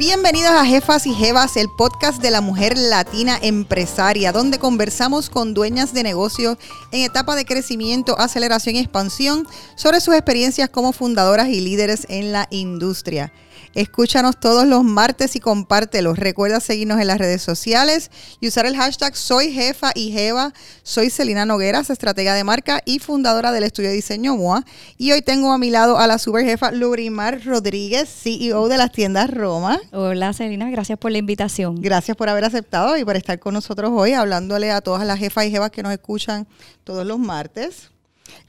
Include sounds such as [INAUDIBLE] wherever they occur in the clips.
Bienvenidos a Jefas y Jevas, el podcast de la mujer latina empresaria, donde conversamos con dueñas de negocios en etapa de crecimiento, aceleración y expansión sobre sus experiencias como fundadoras y líderes en la industria. Escúchanos todos los martes y compártelos. Recuerda seguirnos en las redes sociales y usar el hashtag Soy Jefa y Jeva. Soy Celina Nogueras, estratega de marca y fundadora del estudio de diseño MOA. Y hoy tengo a mi lado a la super jefa Lurimar Rodríguez, CEO de las tiendas Roma. Hola Celina, gracias por la invitación. Gracias por haber aceptado y por estar con nosotros hoy hablándole a todas las jefas y jevas que nos escuchan todos los martes.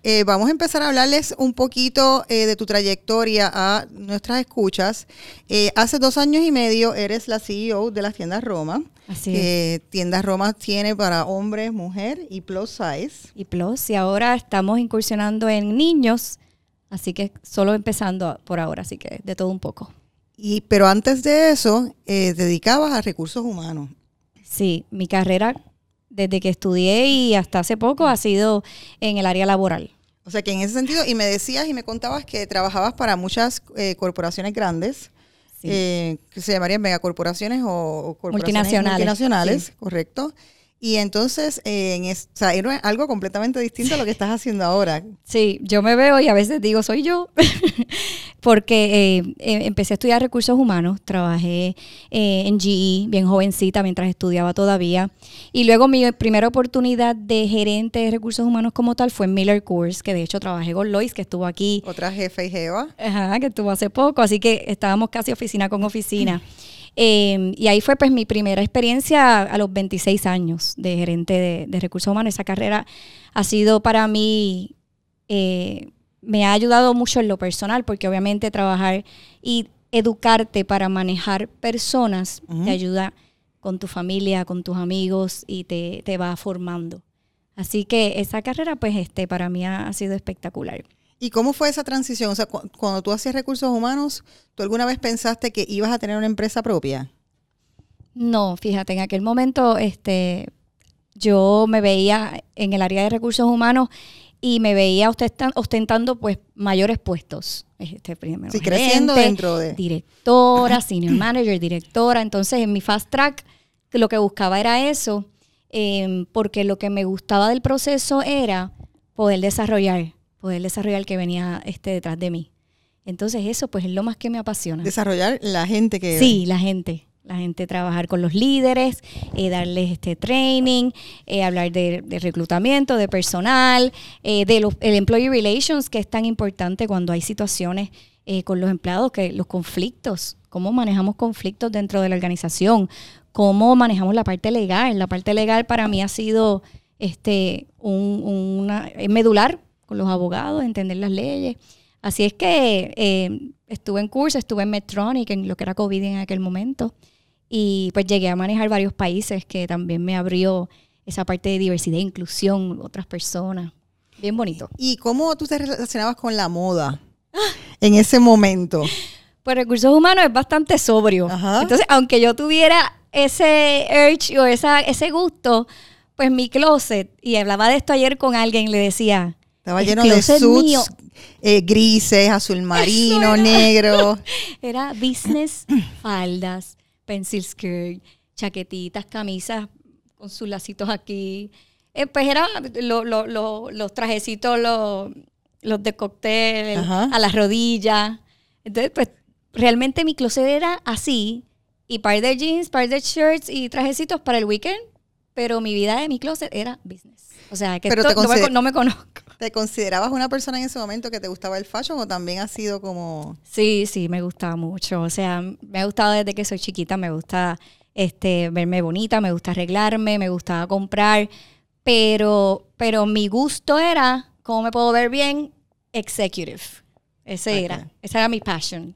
Eh, vamos a empezar a hablarles un poquito eh, de tu trayectoria a nuestras escuchas. Eh, hace dos años y medio eres la CEO de las tiendas Roma. Así es. Tiendas Roma tiene para hombres, mujer y plus size. Y plus, y ahora estamos incursionando en niños, así que solo empezando por ahora, así que de todo un poco. Y, pero antes de eso, dedicabas a recursos humanos. Sí, mi carrera desde que estudié y hasta hace poco ha sido en el área laboral. O sea que en ese sentido, y me decías y me contabas que trabajabas para muchas eh, corporaciones grandes, eh, que se llamarían megacorporaciones o, corporaciones multinacionales, multinacionales correcto. Y entonces, eh, en es, o sea, era algo completamente distinto a lo que estás haciendo ahora. Sí, yo me veo y a veces digo, soy yo, [LAUGHS] porque eh, eh, empecé a estudiar recursos humanos, trabajé en GE bien jovencita mientras estudiaba todavía. Y luego mi primera oportunidad de gerente de recursos humanos como tal fue en Miller Coors, que de hecho trabajé con Lois, que estuvo aquí. Otra jefe y jeva. Ajá, que estuvo hace poco, así que estábamos casi oficina con oficina. Em, y ahí fue pues mi primera experiencia a los 26 años de gerente de, recursos humanos. Esa carrera ha sido para mí, eh, me ha ayudado mucho en lo personal, porque obviamente trabajar y educarte para manejar personas te ayuda con tu familia, con tus amigos y te, te va formando. Así que esa carrera, pues, este, para mí ha sido espectacular. ¿Y cómo fue esa transición? O sea, cuando tú hacías recursos humanos, ¿tú alguna vez pensaste que ibas a tener una empresa propia? No, fíjate, en aquel momento este, yo me veía en el área de recursos humanos y me veía ostentando pues mayores puestos. Este, primero, sí, creciendo dentro de... Directora, [COUGHS] senior manager, directora. Entonces, en mi fast track lo que buscaba era eso, em, porque lo que me gustaba del proceso era poder desarrollar poder desarrollar el que venía este detrás de mí. Entonces eso pues es lo más que me apasiona. Desarrollar la gente que... Sí, la gente. La gente trabajar con los líderes, eh, darles este training, eh, hablar de, reclutamiento, de personal, eh, de los, el employee relations, que es tan importante cuando hay situaciones con los empleados, que los conflictos, cómo manejamos conflictos dentro de la organización, cómo manejamos la parte legal. La parte legal para mí ha sido este un, una, medular con los abogados, entender las leyes. Así es que eh, estuve en curso, estuve en Medtronic, en lo que era COVID en aquel momento, y pues llegué a manejar varios países que también me abrió esa parte de diversidad e inclusión, otras personas. Bien bonito. ¿Y cómo tú te relacionabas con la moda en ese momento? Pues recursos humanos es bastante sobrio. Entonces, aunque yo tuviera ese urge o esa, ese gusto, pues mi closet, y hablaba de esto ayer con alguien, le decía, estaba lleno de suits eh, grises, azul marino, negro. [LAUGHS] Era business, faldas, pencil skirt, chaquetitas, camisas con sus lacitos aquí. Eh, pues eran los trajecitos, los de cóctel, a las rodillas. Entonces, pues realmente mi closet era así. Y par de jeans, par de shirts y trajecitos para el weekend. Pero mi vida de mi closet era business. O sea, que no me conozco. ¿Te considerabas una persona en ese momento que te gustaba el fashion o también ha sido como...? Sí, sí, me gustaba mucho. O sea, me ha gustado desde que soy chiquita, me gusta este, verme bonita, me gusta arreglarme, me gustaba comprar, pero, pero mi gusto era, ¿cómo me puedo ver bien? Executive. Ese era, esa era mi passion.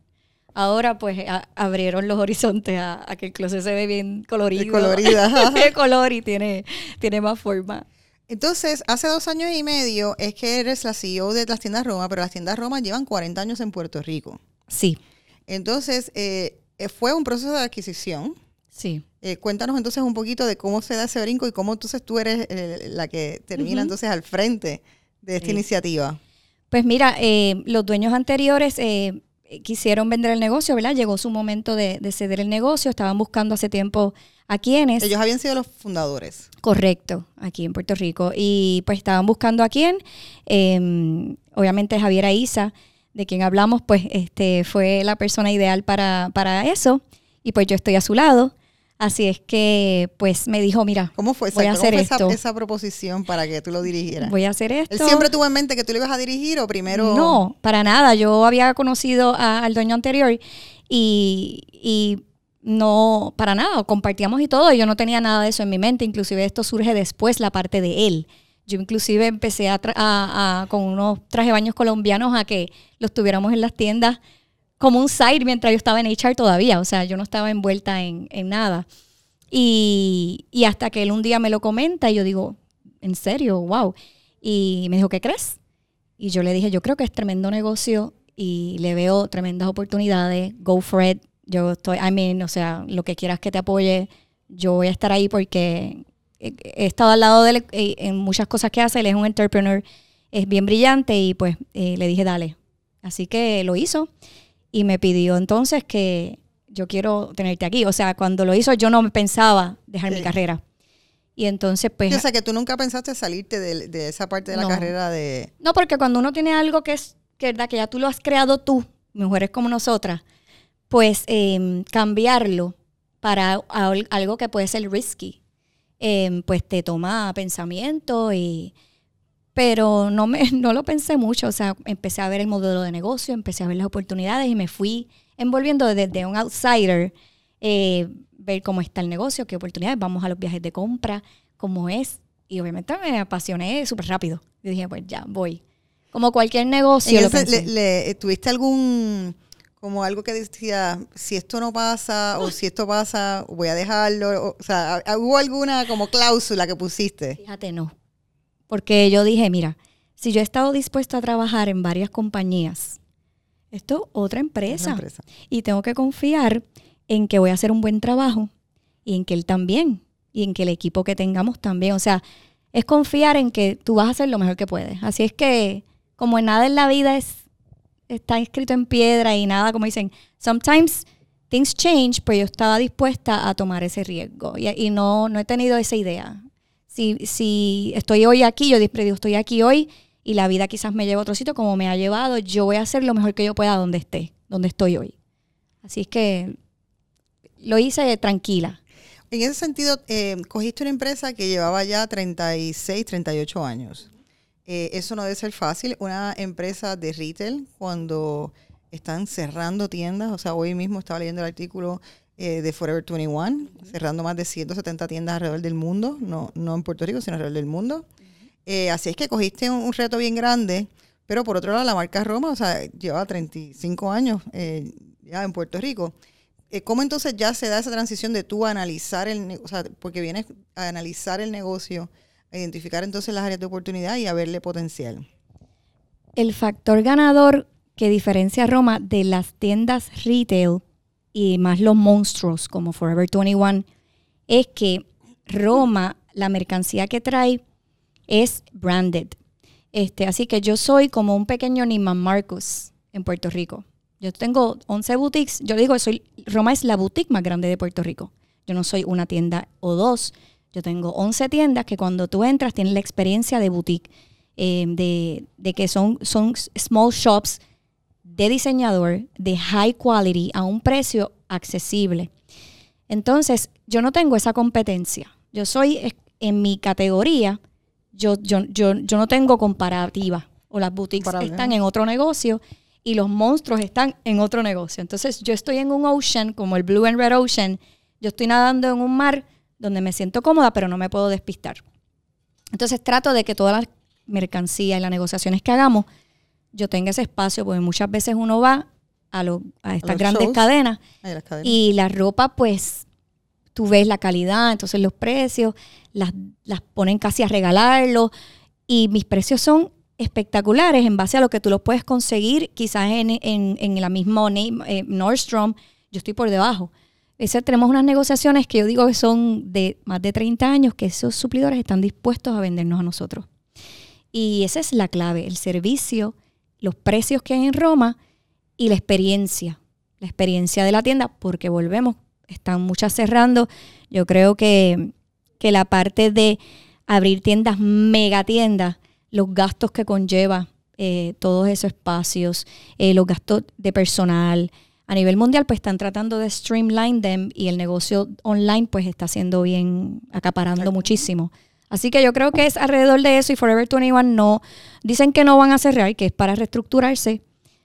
Ahora pues abrieron los horizontes a, que el closet se ve bien colorido. colorida. de [LAUGHS] color y tiene, tiene más forma. Entonces, hace dos años y medio es que eres la CEO de las tiendas Roma, pero las tiendas Roma llevan 40 años en Puerto Rico. Sí. Entonces, eh, eh, fue un proceso de adquisición. Sí. Eh, cuéntanos entonces un poquito de cómo se da ese brinco y cómo entonces tú eres la que termina entonces al frente de esta iniciativa. Pues mira, los dueños anteriores quisieron vender el negocio, ¿verdad? Llegó su momento de, ceder el negocio, estaban buscando hace tiempo a quienes. Ellos habían sido los fundadores. Correcto, aquí en Puerto Rico. Y pues estaban buscando a quién. Em, obviamente Javier Aiza, de quien hablamos, pues este fue la persona ideal para, para eso. Y pues yo estoy a su lado. Así es que, pues me dijo, mira, ¿cómo fue, voy a hacer Esa, esa, proposición para que tú lo dirigieras? Voy a hacer esto. ¿Él siempre tuvo en mente que tú lo ibas a dirigir o primero? No, para nada. Yo había conocido al dueño anterior y, y no, para nada, compartíamos y todo. Y yo no tenía nada de eso en mi mente. Inclusive esto surge después, la parte de él. Yo inclusive empecé a, a con unos traje baños colombianos a que los tuviéramos en las tiendas como un side mientras yo estaba en HR todavía, o sea, yo no estaba envuelta en, nada. Y, hasta que él un día me lo comenta y yo digo, ¿en serio? ¡Wow! Y me dijo, ¿qué crees? Y yo le dije, yo creo que es tremendo negocio y le veo tremendas oportunidades, go for it. Yo estoy, I mean, o sea, lo que quieras que te apoye, yo voy a estar ahí porque he, estado al lado de él eh, en muchas cosas que hace, él es un entrepreneur, es bien brillante y pues eh, le dije, dale. Así que lo hizo y me pidió entonces que yo quiero tenerte aquí. O sea, cuando lo hizo yo no pensaba dejar mi carrera. Y entonces, pues... o sea, que tú nunca pensaste salirte de, esa parte de la carrera de... No, porque cuando uno tiene algo que es, que, ¿verdad? que ya tú lo has creado tú, mujeres como nosotras, pues em, cambiarlo para algo que puede ser risky, em, pues te toma pensamiento y pero no, me, [LAUGHS] no lo pensé mucho, o sea, empecé a ver el modelo de negocio, empecé a ver las oportunidades y me fui envolviendo desde un outsider, eh, ver cómo está el negocio, qué oportunidades, vamos a los viajes de compra, cómo es, y obviamente me apasioné súper rápido. Y dije, pues ya, voy. Como cualquier negocio. Lo le, ¿Tuviste algún, como algo que decía, si esto no pasa o si esto pasa, voy a dejarlo? O, o sea, ¿hubo alguna como cláusula que pusiste? Fíjate, no porque yo dije, mira, si yo he estado dispuesta a trabajar en varias compañías, esto es otra empresa. Y tengo que confiar en que voy a hacer un buen trabajo y en que él también, y en que el equipo que tengamos también. O sea, es confiar en que tú vas a hacer lo mejor que puedes. Así es que, como en nada en la vida es, está escrito en piedra y nada, como dicen, sometimes things change, pues yo estaba dispuesta a tomar ese riesgo y, y no, no he tenido esa idea si, estoy hoy aquí, yo digo, estoy aquí hoy y la vida quizás me lleva a otro sitio como me ha llevado, yo voy a hacer lo mejor que yo pueda donde esté, donde estoy hoy. Así es que lo hice tranquila. En ese sentido, eh, cogiste una empresa que llevaba ya 36, 38 años. Eh, eso no debe ser fácil. Una empresa de retail, cuando están cerrando tiendas, o sea, hoy mismo estaba leyendo el artículo eh, de Forever 21, cerrando más de 170 tiendas alrededor del mundo, no, no en Puerto Rico, sino alrededor del mundo. Eh, así es que cogiste un, reto bien grande, pero por otro lado, la marca Roma, o sea, lleva 35 años eh, ya en Puerto Rico. ¿Cómo entonces ya se da esa transición de tú analizar el, o sea, porque vienes a analizar el negocio, a identificar entonces las áreas de oportunidad y a verle potencial? El factor ganador que diferencia Roma de las tiendas retail y más los monstruos como Forever 21, es que Roma, la mercancía que trae es branded. Este, así que yo soy como un pequeño Niman Marcus en Puerto Rico. Yo tengo 11 boutiques. Yo digo, soy, Roma es la boutique más grande de Puerto Rico. Yo no soy una tienda o dos. Yo tengo 11 tiendas que cuando tú entras tienes la experiencia de boutique, eh, de, de, que son, son small shops de diseñador de high quality a un precio accesible. Entonces, yo no tengo esa competencia. Yo soy en mi categoría, yo, yo, yo, yo no tengo comparativa. O las boutiques están en otro negocio y los monstruos están en otro negocio. Entonces, yo estoy en un ocean, como el Blue and Red Ocean. Yo estoy nadando en un mar donde me siento cómoda, pero no me puedo despistar. Entonces, trato de que todas las mercancías y las negociaciones que hagamos yo tenga ese espacio, porque muchas veces uno va a, a estas grandes cadenas, y la ropa, pues, tú ves la calidad, entonces los precios, las, las ponen casi a regalarlo, y mis precios son espectaculares en base a lo que tú los puedes conseguir quizás en, en, la misma eh, Nordstrom, yo estoy por debajo. Ese, tenemos unas negociaciones que yo digo que son de más de 30 años, que esos suplidores están dispuestos a vendernos a nosotros. Y esa es la clave, el servicio los precios que hay en Roma y la experiencia, la experiencia de la tienda, porque volvemos, están muchas cerrando. Yo creo que, que la parte de abrir tiendas, mega tiendas, los gastos que conlleva eh, todos esos espacios, eh, los gastos de personal. A nivel mundial, pues están tratando de streamline them y el negocio online, pues está siendo bien, acaparando muchísimo. Así que yo creo que es alrededor de eso y Forever 21 no, dicen que no van a cerrar, que es para reestructurarse.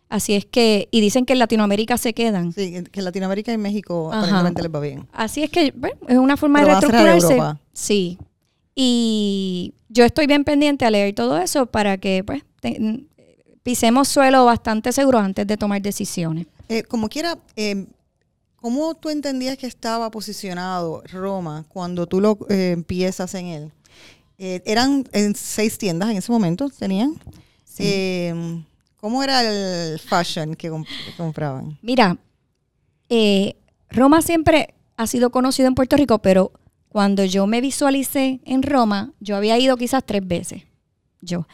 Así es que, y dicen que en Latinoamérica se quedan. Sí, que en Latinoamérica y México aparentemente les va bien. Así es que, bueno, es una forma de reestructurarse. Sí. Y yo estoy bien pendiente a leer todo eso para que, pues, pisemos suelo bastante seguro antes de tomar decisiones. Eh, como quiera, eh, ¿cómo tú entendías que estaba posicionado Roma cuando tú lo eh, empiezas en él? Eran en seis tiendas en ese momento, tenían. ¿Cómo era el fashion que, compraban? Mira, Roma siempre ha sido conocido en Puerto Rico, pero cuando yo me visualicé en Roma, yo había ido quizás tres veces. Yo.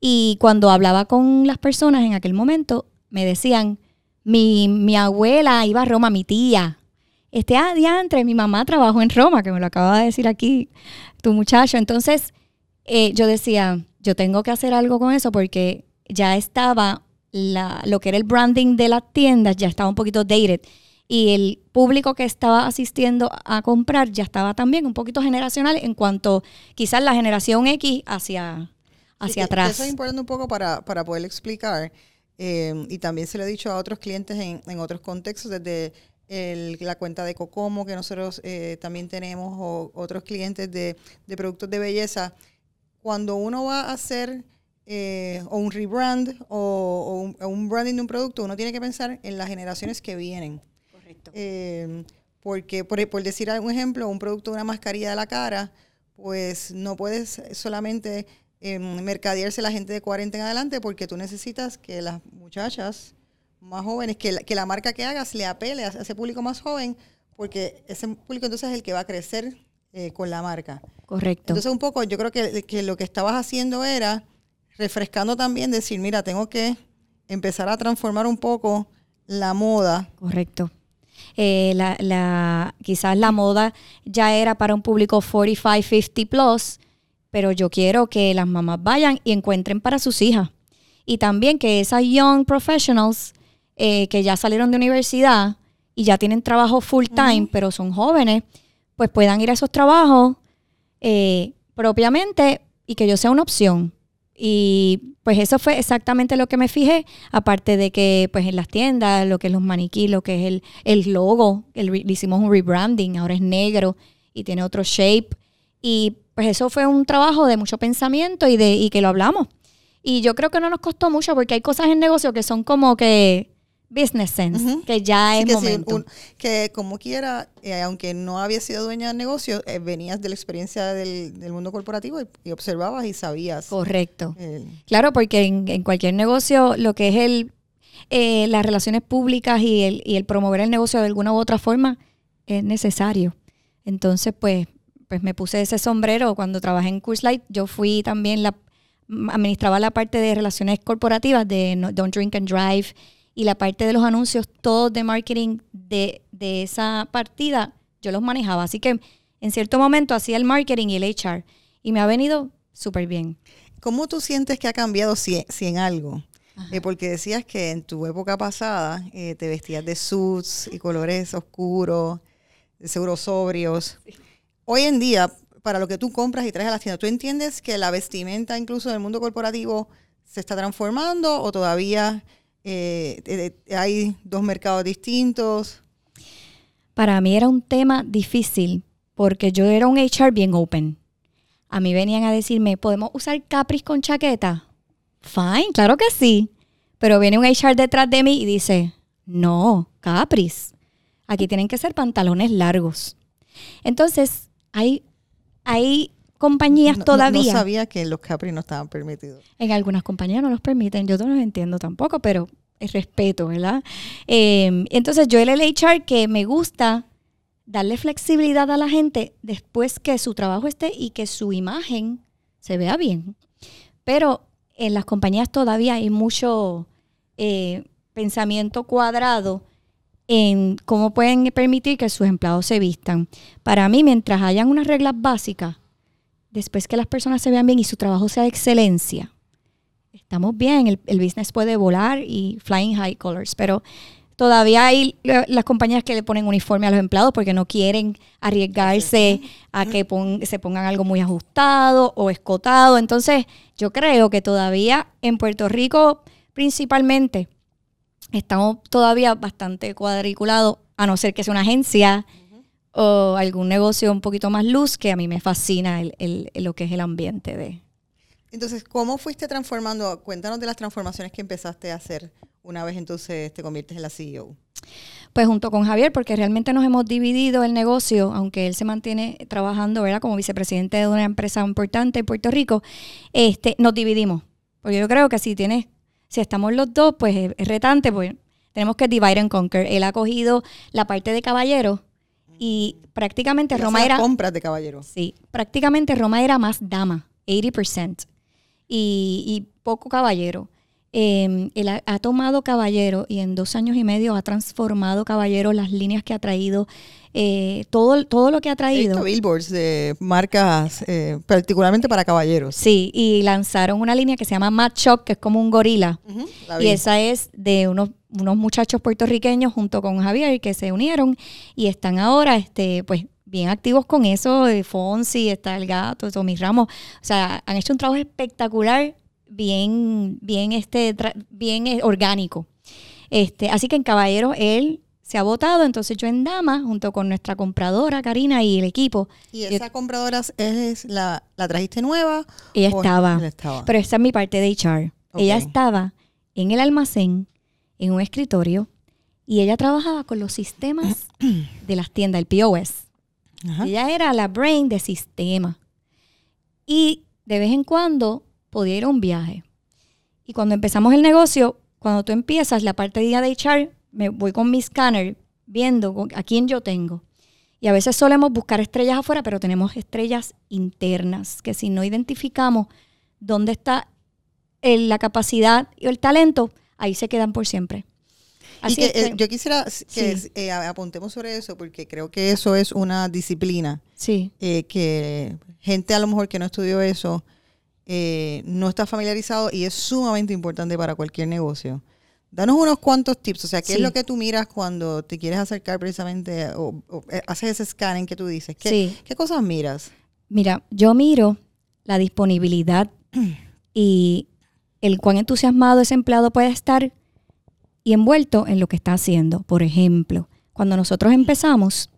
Y cuando hablaba con las personas en aquel momento, me decían, mi, mi abuela iba a Roma, mi tía. Este ah, diantre, mi mamá trabajó en Roma, que me lo acaba de decir aquí tu muchacho. Entonces, eh, yo decía, yo tengo que hacer algo con eso porque ya estaba la, lo que era el branding de las tiendas, ya estaba un poquito dated. Y el público que estaba asistiendo a comprar ya estaba también un poquito generacional en cuanto quizás la generación X hacia hacia atrás. Eso es importante un poco para, para poder explicar. Eh, y también se lo he dicho a otros clientes en, en otros contextos, desde la cuenta de Cocomo que nosotros eh, también tenemos, o otros clientes de, de, productos de belleza. Cuando uno va a hacer eh, o un rebrand o, un, branding de un producto, uno tiene que pensar en las generaciones que vienen. Correcto. porque, por, por decir un ejemplo, un producto de una mascarilla de la cara, pues no puedes solamente eh, mercadearse la gente de 40 en adelante porque tú necesitas que las muchachas más jóvenes, que la, que la marca que hagas le apele a ese público más joven porque ese público entonces es el que va a crecer eh, con la marca. Correcto. Entonces un poco yo creo que, que lo que estabas haciendo era refrescando también, decir, mira, tengo que empezar a transformar un poco la moda. Correcto. Eh, la, la, quizás la moda ya era para un público 45, 50 plus, pero yo quiero que las mamás vayan y encuentren para sus hijas. Y también que esas young professionals eh, que ya salieron de universidad y ya tienen trabajo full time, pero son jóvenes, pues puedan ir a esos trabajos eh, propiamente y que yo sea una opción. Y pues eso fue exactamente lo que me fijé, aparte de que pues en las tiendas, lo que es los maniquí, lo que es el, el logo, el, le hicimos un rebranding, ahora es negro y tiene otro shape. Y pues eso fue un trabajo de mucho pensamiento y de y que lo hablamos. Y yo creo que no nos costó mucho porque hay cosas en negocio que son como que business sense, que ya es momento. que como quiera, eh, aunque no había sido dueña del negocio, eh, venías de la experiencia del, mundo corporativo y, observabas y sabías. Correcto. claro, porque en, cualquier negocio lo que es el eh, las relaciones públicas y el, y el promover el negocio de alguna u otra forma es necesario. Entonces, pues pues me puse ese sombrero cuando trabajé en Light. Yo fui también la administraba la parte de relaciones corporativas de Don't Drink and Drive y la parte de los anuncios, todos de marketing de, de esa partida, yo los manejaba. Así que en cierto momento hacía el marketing y el HR y me ha venido súper bien. ¿Cómo tú sientes que ha cambiado si, si en algo? Eh, porque decías que en tu época pasada eh, te vestías de suits y colores oscuros, de seguro sobrios. Hoy en día, para lo que tú compras y traes a la tienda, ¿tú entiendes que la vestimenta incluso del mundo corporativo se está transformando o todavía eh, hay dos mercados distintos? Para mí era un tema difícil porque yo era un HR bien open. A mí venían a decirme, ¿podemos usar capris con chaqueta? Fine, claro que sí. Pero viene un HR detrás de mí y dice, no, capris. Aquí tienen que ser pantalones largos. Entonces, hay, hay compañías todavía. No, sabía que los Capri no estaban permitidos. En algunas compañías no los permiten, yo no los entiendo tampoco, pero es respeto, ¿verdad? Em, entonces yo el HR que me gusta darle flexibilidad a la gente después que su trabajo esté y que su imagen se vea bien. Pero en las compañías todavía hay mucho, eh, pensamiento cuadrado en cómo pueden permitir que sus empleados se vistan. Para mí, mientras hayan unas reglas básicas, después que las personas se vean bien y su trabajo sea de excelencia, estamos bien, el, el business puede volar y flying high colors, pero todavía hay las compañías que le ponen uniforme a los empleados porque no quieren arriesgarse a que se pongan algo muy ajustado o escotado. Entonces, yo creo que todavía en Puerto Rico, principalmente, estamos todavía bastante cuadriculados, a no ser que sea una agencia o algún negocio un poquito más luz, que a mí me fascina el, lo que es el ambiente de... Entonces, ¿cómo fuiste transformando? Cuéntanos de las transformaciones que empezaste a hacer una vez entonces te conviertes en la CEO. Pues junto con Javier, porque realmente nos hemos dividido el negocio, aunque él se mantiene trabajando, ¿verdad? Como vicepresidente de una empresa importante en Puerto Rico, este, nos dividimos. Porque yo creo que si tienes si estamos los dos, pues es, retante, pues tenemos que divide and conquer. Él ha cogido la parte de caballero y prácticamente Roma era... compras de caballero. Sí, prácticamente Roma era más dama, 80%, y, y poco caballero. Eh, él ha, tomado Caballero y en dos años y medio ha transformado Caballero las líneas que ha traído, eh, todo, todo lo que ha traído. billboards de marcas, eh, particularmente para caballeros. Sí, y lanzaron una línea que se llama Mad Shock, que es como un gorila. y esa es de unos, unos muchachos puertorriqueños junto con Javier que se unieron y están ahora, este, pues, bien activos con eso. Fonsi, está el gato, Tommy Ramos. O sea, han hecho un trabajo espectacular bien, bien, este, bien eh, orgánico. Este, así que en Caballero él se ha votado, entonces yo en Dama, junto con nuestra compradora Karina y el equipo. ¿Y esa compradora es la, la trajiste nueva? Ella estaba, pero esta es mi parte de HR. Ella estaba en el almacén, en un escritorio, y ella trabajaba con los sistemas de las tiendas, el POS. Ella era la brain de sistema. Y de vez en cuando podía ir a un viaje. Y cuando empezamos el negocio, cuando tú empiezas la parte de HR, me voy con mi scanner viendo a quién yo tengo. Y a veces solemos buscar estrellas afuera, pero tenemos estrellas internas, que si no identificamos dónde está la capacidad y el talento, ahí se quedan por siempre. Así y que, eh, yo quisiera que eh, apuntemos sobre eso, porque creo que eso es una disciplina. Sí. Eh, que gente a lo mejor que no estudió eso, eh, no está familiarizado y es sumamente importante para cualquier negocio. Danos unos cuantos tips, o sea, ¿qué es lo que tú miras cuando te quieres acercar precisamente o, eh, haces ese scanning que tú dices? ¿Qué, ¿Qué cosas miras? Mira, yo miro la disponibilidad [CLEARS THROAT] y el cuán entusiasmado ese empleado puede estar y envuelto en lo que está haciendo. Por ejemplo, cuando nosotros empezamos,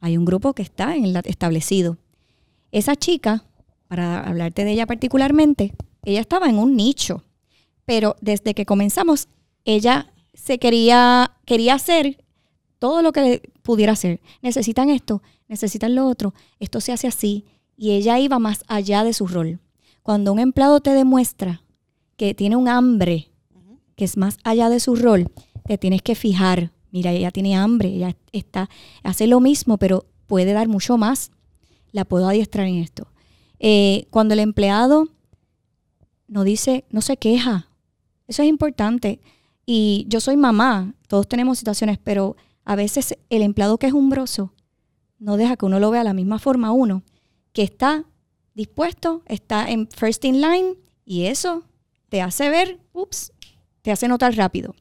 hay un grupo que está en establecido. Esa chica para hablarte de ella particularmente, ella estaba en un nicho, pero desde que comenzamos, ella se quería, quería hacer todo lo que pudiera hacer. Necesitan esto, necesitan lo otro, esto se hace así, y ella iba más allá de su rol. Cuando un empleado te demuestra que tiene un hambre, que es más allá de su rol, te tienes que fijar, mira, ella tiene hambre, ella está, hace lo mismo, pero puede dar mucho más, la puedo adiestrar en esto. Eh, cuando el empleado no dice, no se queja, eso es importante. Y yo soy mamá, todos tenemos situaciones, pero a veces el empleado que es umbroso no deja que uno lo vea de la misma forma uno, que está dispuesto, está en first in line y eso te hace ver, ups, te hace notar rápido.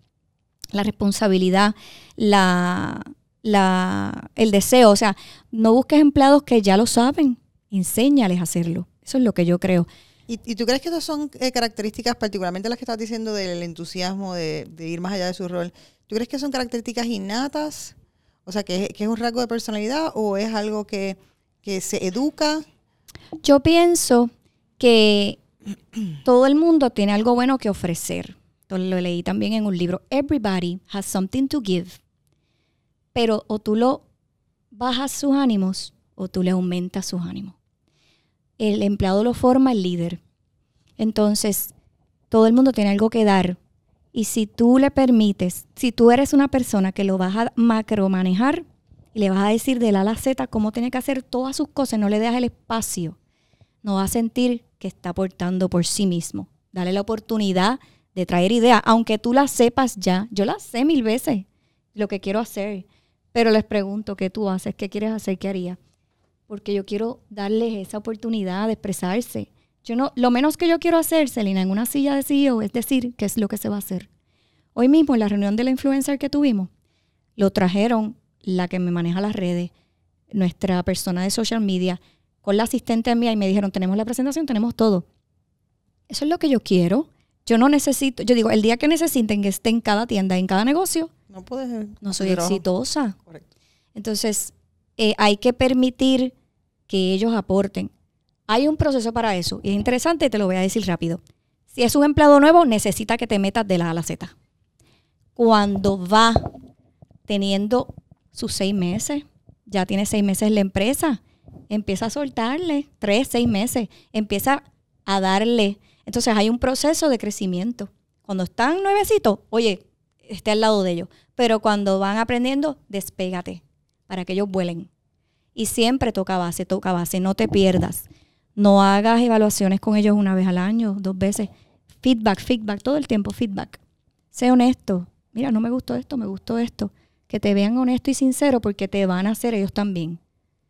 La responsabilidad, la, la, el deseo, o sea, no busques empleados que ya lo saben, enséñales a hacerlo. Eso es lo que yo creo. ¿Y, tú crees que esas son eh, características, particularmente las que estás diciendo del entusiasmo, de, ir más allá de su rol? ¿Tú crees que son características innatas? O sea, que, es un rasgo de personalidad o es algo que, se educa? Yo pienso que todo el mundo tiene algo bueno que ofrecer. Lo leí también en un libro. Everybody has something to give. Pero o tú lo bajas sus ánimos o tú le aumentas sus ánimos el empleado lo forma el líder. Entonces, todo el mundo tiene algo que dar. Y si tú le permites, si tú eres una persona que lo vas a macromanejar y le vas a decir de la a la Z cómo tiene que hacer todas sus cosas, no le dejas el espacio, no va a sentir que está aportando por sí mismo. Dale la oportunidad de traer ideas, aunque tú las sepas ya. Yo las sé mil veces, lo que quiero hacer. Pero les pregunto, ¿qué tú haces? ¿Qué quieres hacer? ¿Qué harías? Porque yo quiero darles esa oportunidad de expresarse. Yo no, lo menos que yo quiero hacer, Celina, en una silla de CEO es decir qué es lo que se va a hacer. Hoy mismo en la reunión de la influencer que tuvimos, lo trajeron la que me maneja las redes, nuestra persona de social media, con la asistente mía y me dijeron, tenemos la presentación, tenemos todo. Eso es lo que yo quiero. Yo no necesito, yo digo, el día que necesiten que esté en cada tienda, en cada negocio, no puedes. No soy exitosa. Correcto. Entonces, eh, hay que permitir que ellos aporten. Hay un proceso para eso. Y es interesante, te lo voy a decir rápido. Si es un empleado nuevo, necesita que te metas de la A a la Z. Cuando va teniendo sus seis meses, ya tiene seis meses la empresa, empieza a soltarle, tres, seis meses, empieza a darle. Entonces hay un proceso de crecimiento. Cuando están nuevecitos, oye, esté al lado de ellos. Pero cuando van aprendiendo, despégate para que ellos vuelen. Y siempre toca base, toca base, no te pierdas. No hagas evaluaciones con ellos una vez al año, dos veces. Feedback, feedback, todo el tiempo feedback. Sé honesto. Mira, no me gustó esto, me gustó esto. Que te vean honesto y sincero porque te van a hacer ellos también.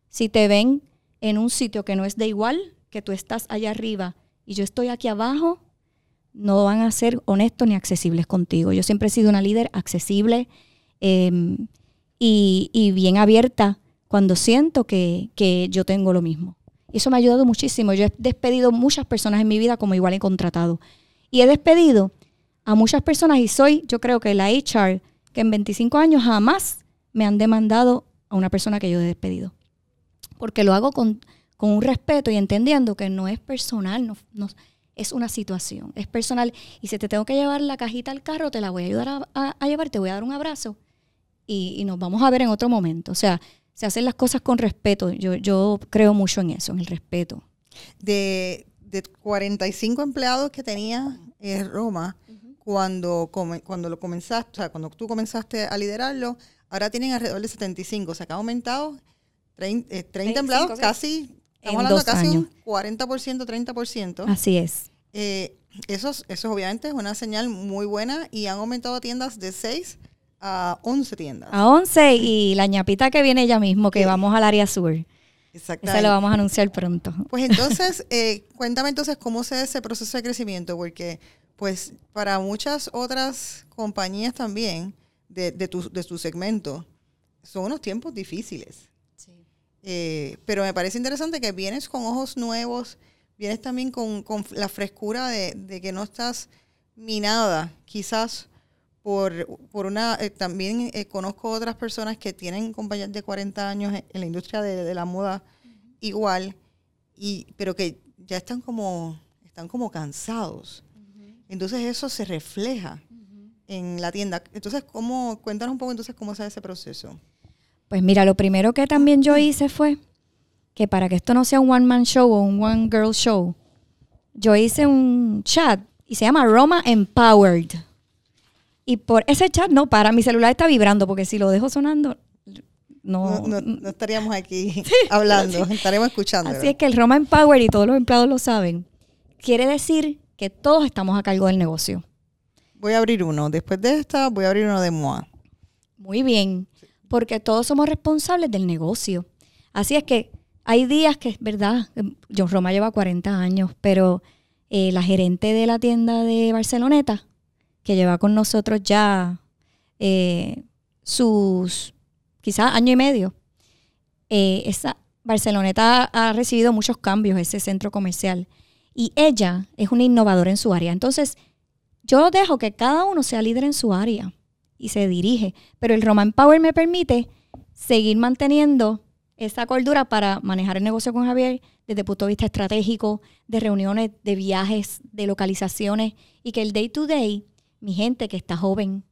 Si te ven en un sitio que no es de igual, que tú estás allá arriba y yo estoy aquí abajo, no van a ser honestos ni accesibles contigo. Yo siempre he sido una líder accesible em, y, bien abierta cuando siento que, yo tengo lo mismo. Eso me ha ayudado muchísimo. Yo he despedido muchas personas en mi vida como igual he contratado. Y he despedido a muchas personas y soy, yo creo que la HR, que en 25 años jamás me han demandado a una persona que yo he despedido. Porque lo hago con, un respeto y entendiendo que no es personal, no es una situación, es personal. Y si te tengo que llevar la cajita al carro, te la voy a ayudar a, llevar, te voy a dar un abrazo y, nos vamos a ver en otro momento. O sea, se hacen las cosas con respeto. Yo, yo creo mucho en eso, en el respeto. De, de 45 empleados que tenía en Roma, cuando, cuando lo comenzaste, o sea, cuando tú comenzaste a liderarlo, ahora tienen alrededor de 75, o sea, que ha aumentado 30, 30 empleados, casi Estamos hablando casi un 40%, 30%. Así es. Eh, eso, eso obviamente es una señal muy buena y han aumentado tiendas de 6 a 11 tiendas. A 11 y la ñapita que viene ya mismo, que vamos al área sur. Exactamente. Esa lo vamos a anunciar pronto. Pues [LAUGHS] entonces, eh, cuéntame entonces cómo se ese proceso de crecimiento, porque pues para muchas otras compañías también de, de, tu, de tu segmento, son unos tiempos difíciles. Eh, pero me parece interesante que vienes con ojos nuevos, vienes también con, la frescura de, que no estás minada, quizás por, por una... Eh, también eh, conozco otras personas que tienen compañías de 40 años en, la industria de, la moda igual, y, pero que ya están como, están como cansados. Entonces eso se refleja en la tienda. Entonces, ¿cómo, cuéntanos un poco entonces cómo se ese proceso. Pues mira, lo primero que también yo hice fue que para que esto no sea un one man show o un one girl show, yo hice un chat y se llama Roma Empowered. Y por ese chat no para, mi celular está vibrando porque si lo dejo sonando no, no, estaríamos aquí [LAUGHS] [LAUGHS] hablando, estaremos escuchando. Así es que el Roma Empowered, y todos los empleados lo saben, quiere decir que todos estamos a cargo del negocio. Voy a abrir uno. Después de esta, voy a abrir uno de MOA. Muy bien porque todos somos responsables del negocio. Así es que hay días que es verdad, John Roma lleva 40 años, pero eh, la gerente de la tienda de Barceloneta, que lleva con nosotros ya eh, sus quizás año y medio, eh, Barceloneta ha recibido muchos cambios, ese centro comercial, y ella es una innovadora en su área. Entonces, yo dejo que cada uno sea líder en su área y se dirige. Pero el Roman Power me permite seguir manteniendo esa cordura para manejar el negocio con Javier desde el punto de vista estratégico, de reuniones, de viajes, de localizaciones y que el day to day, mi gente que está joven,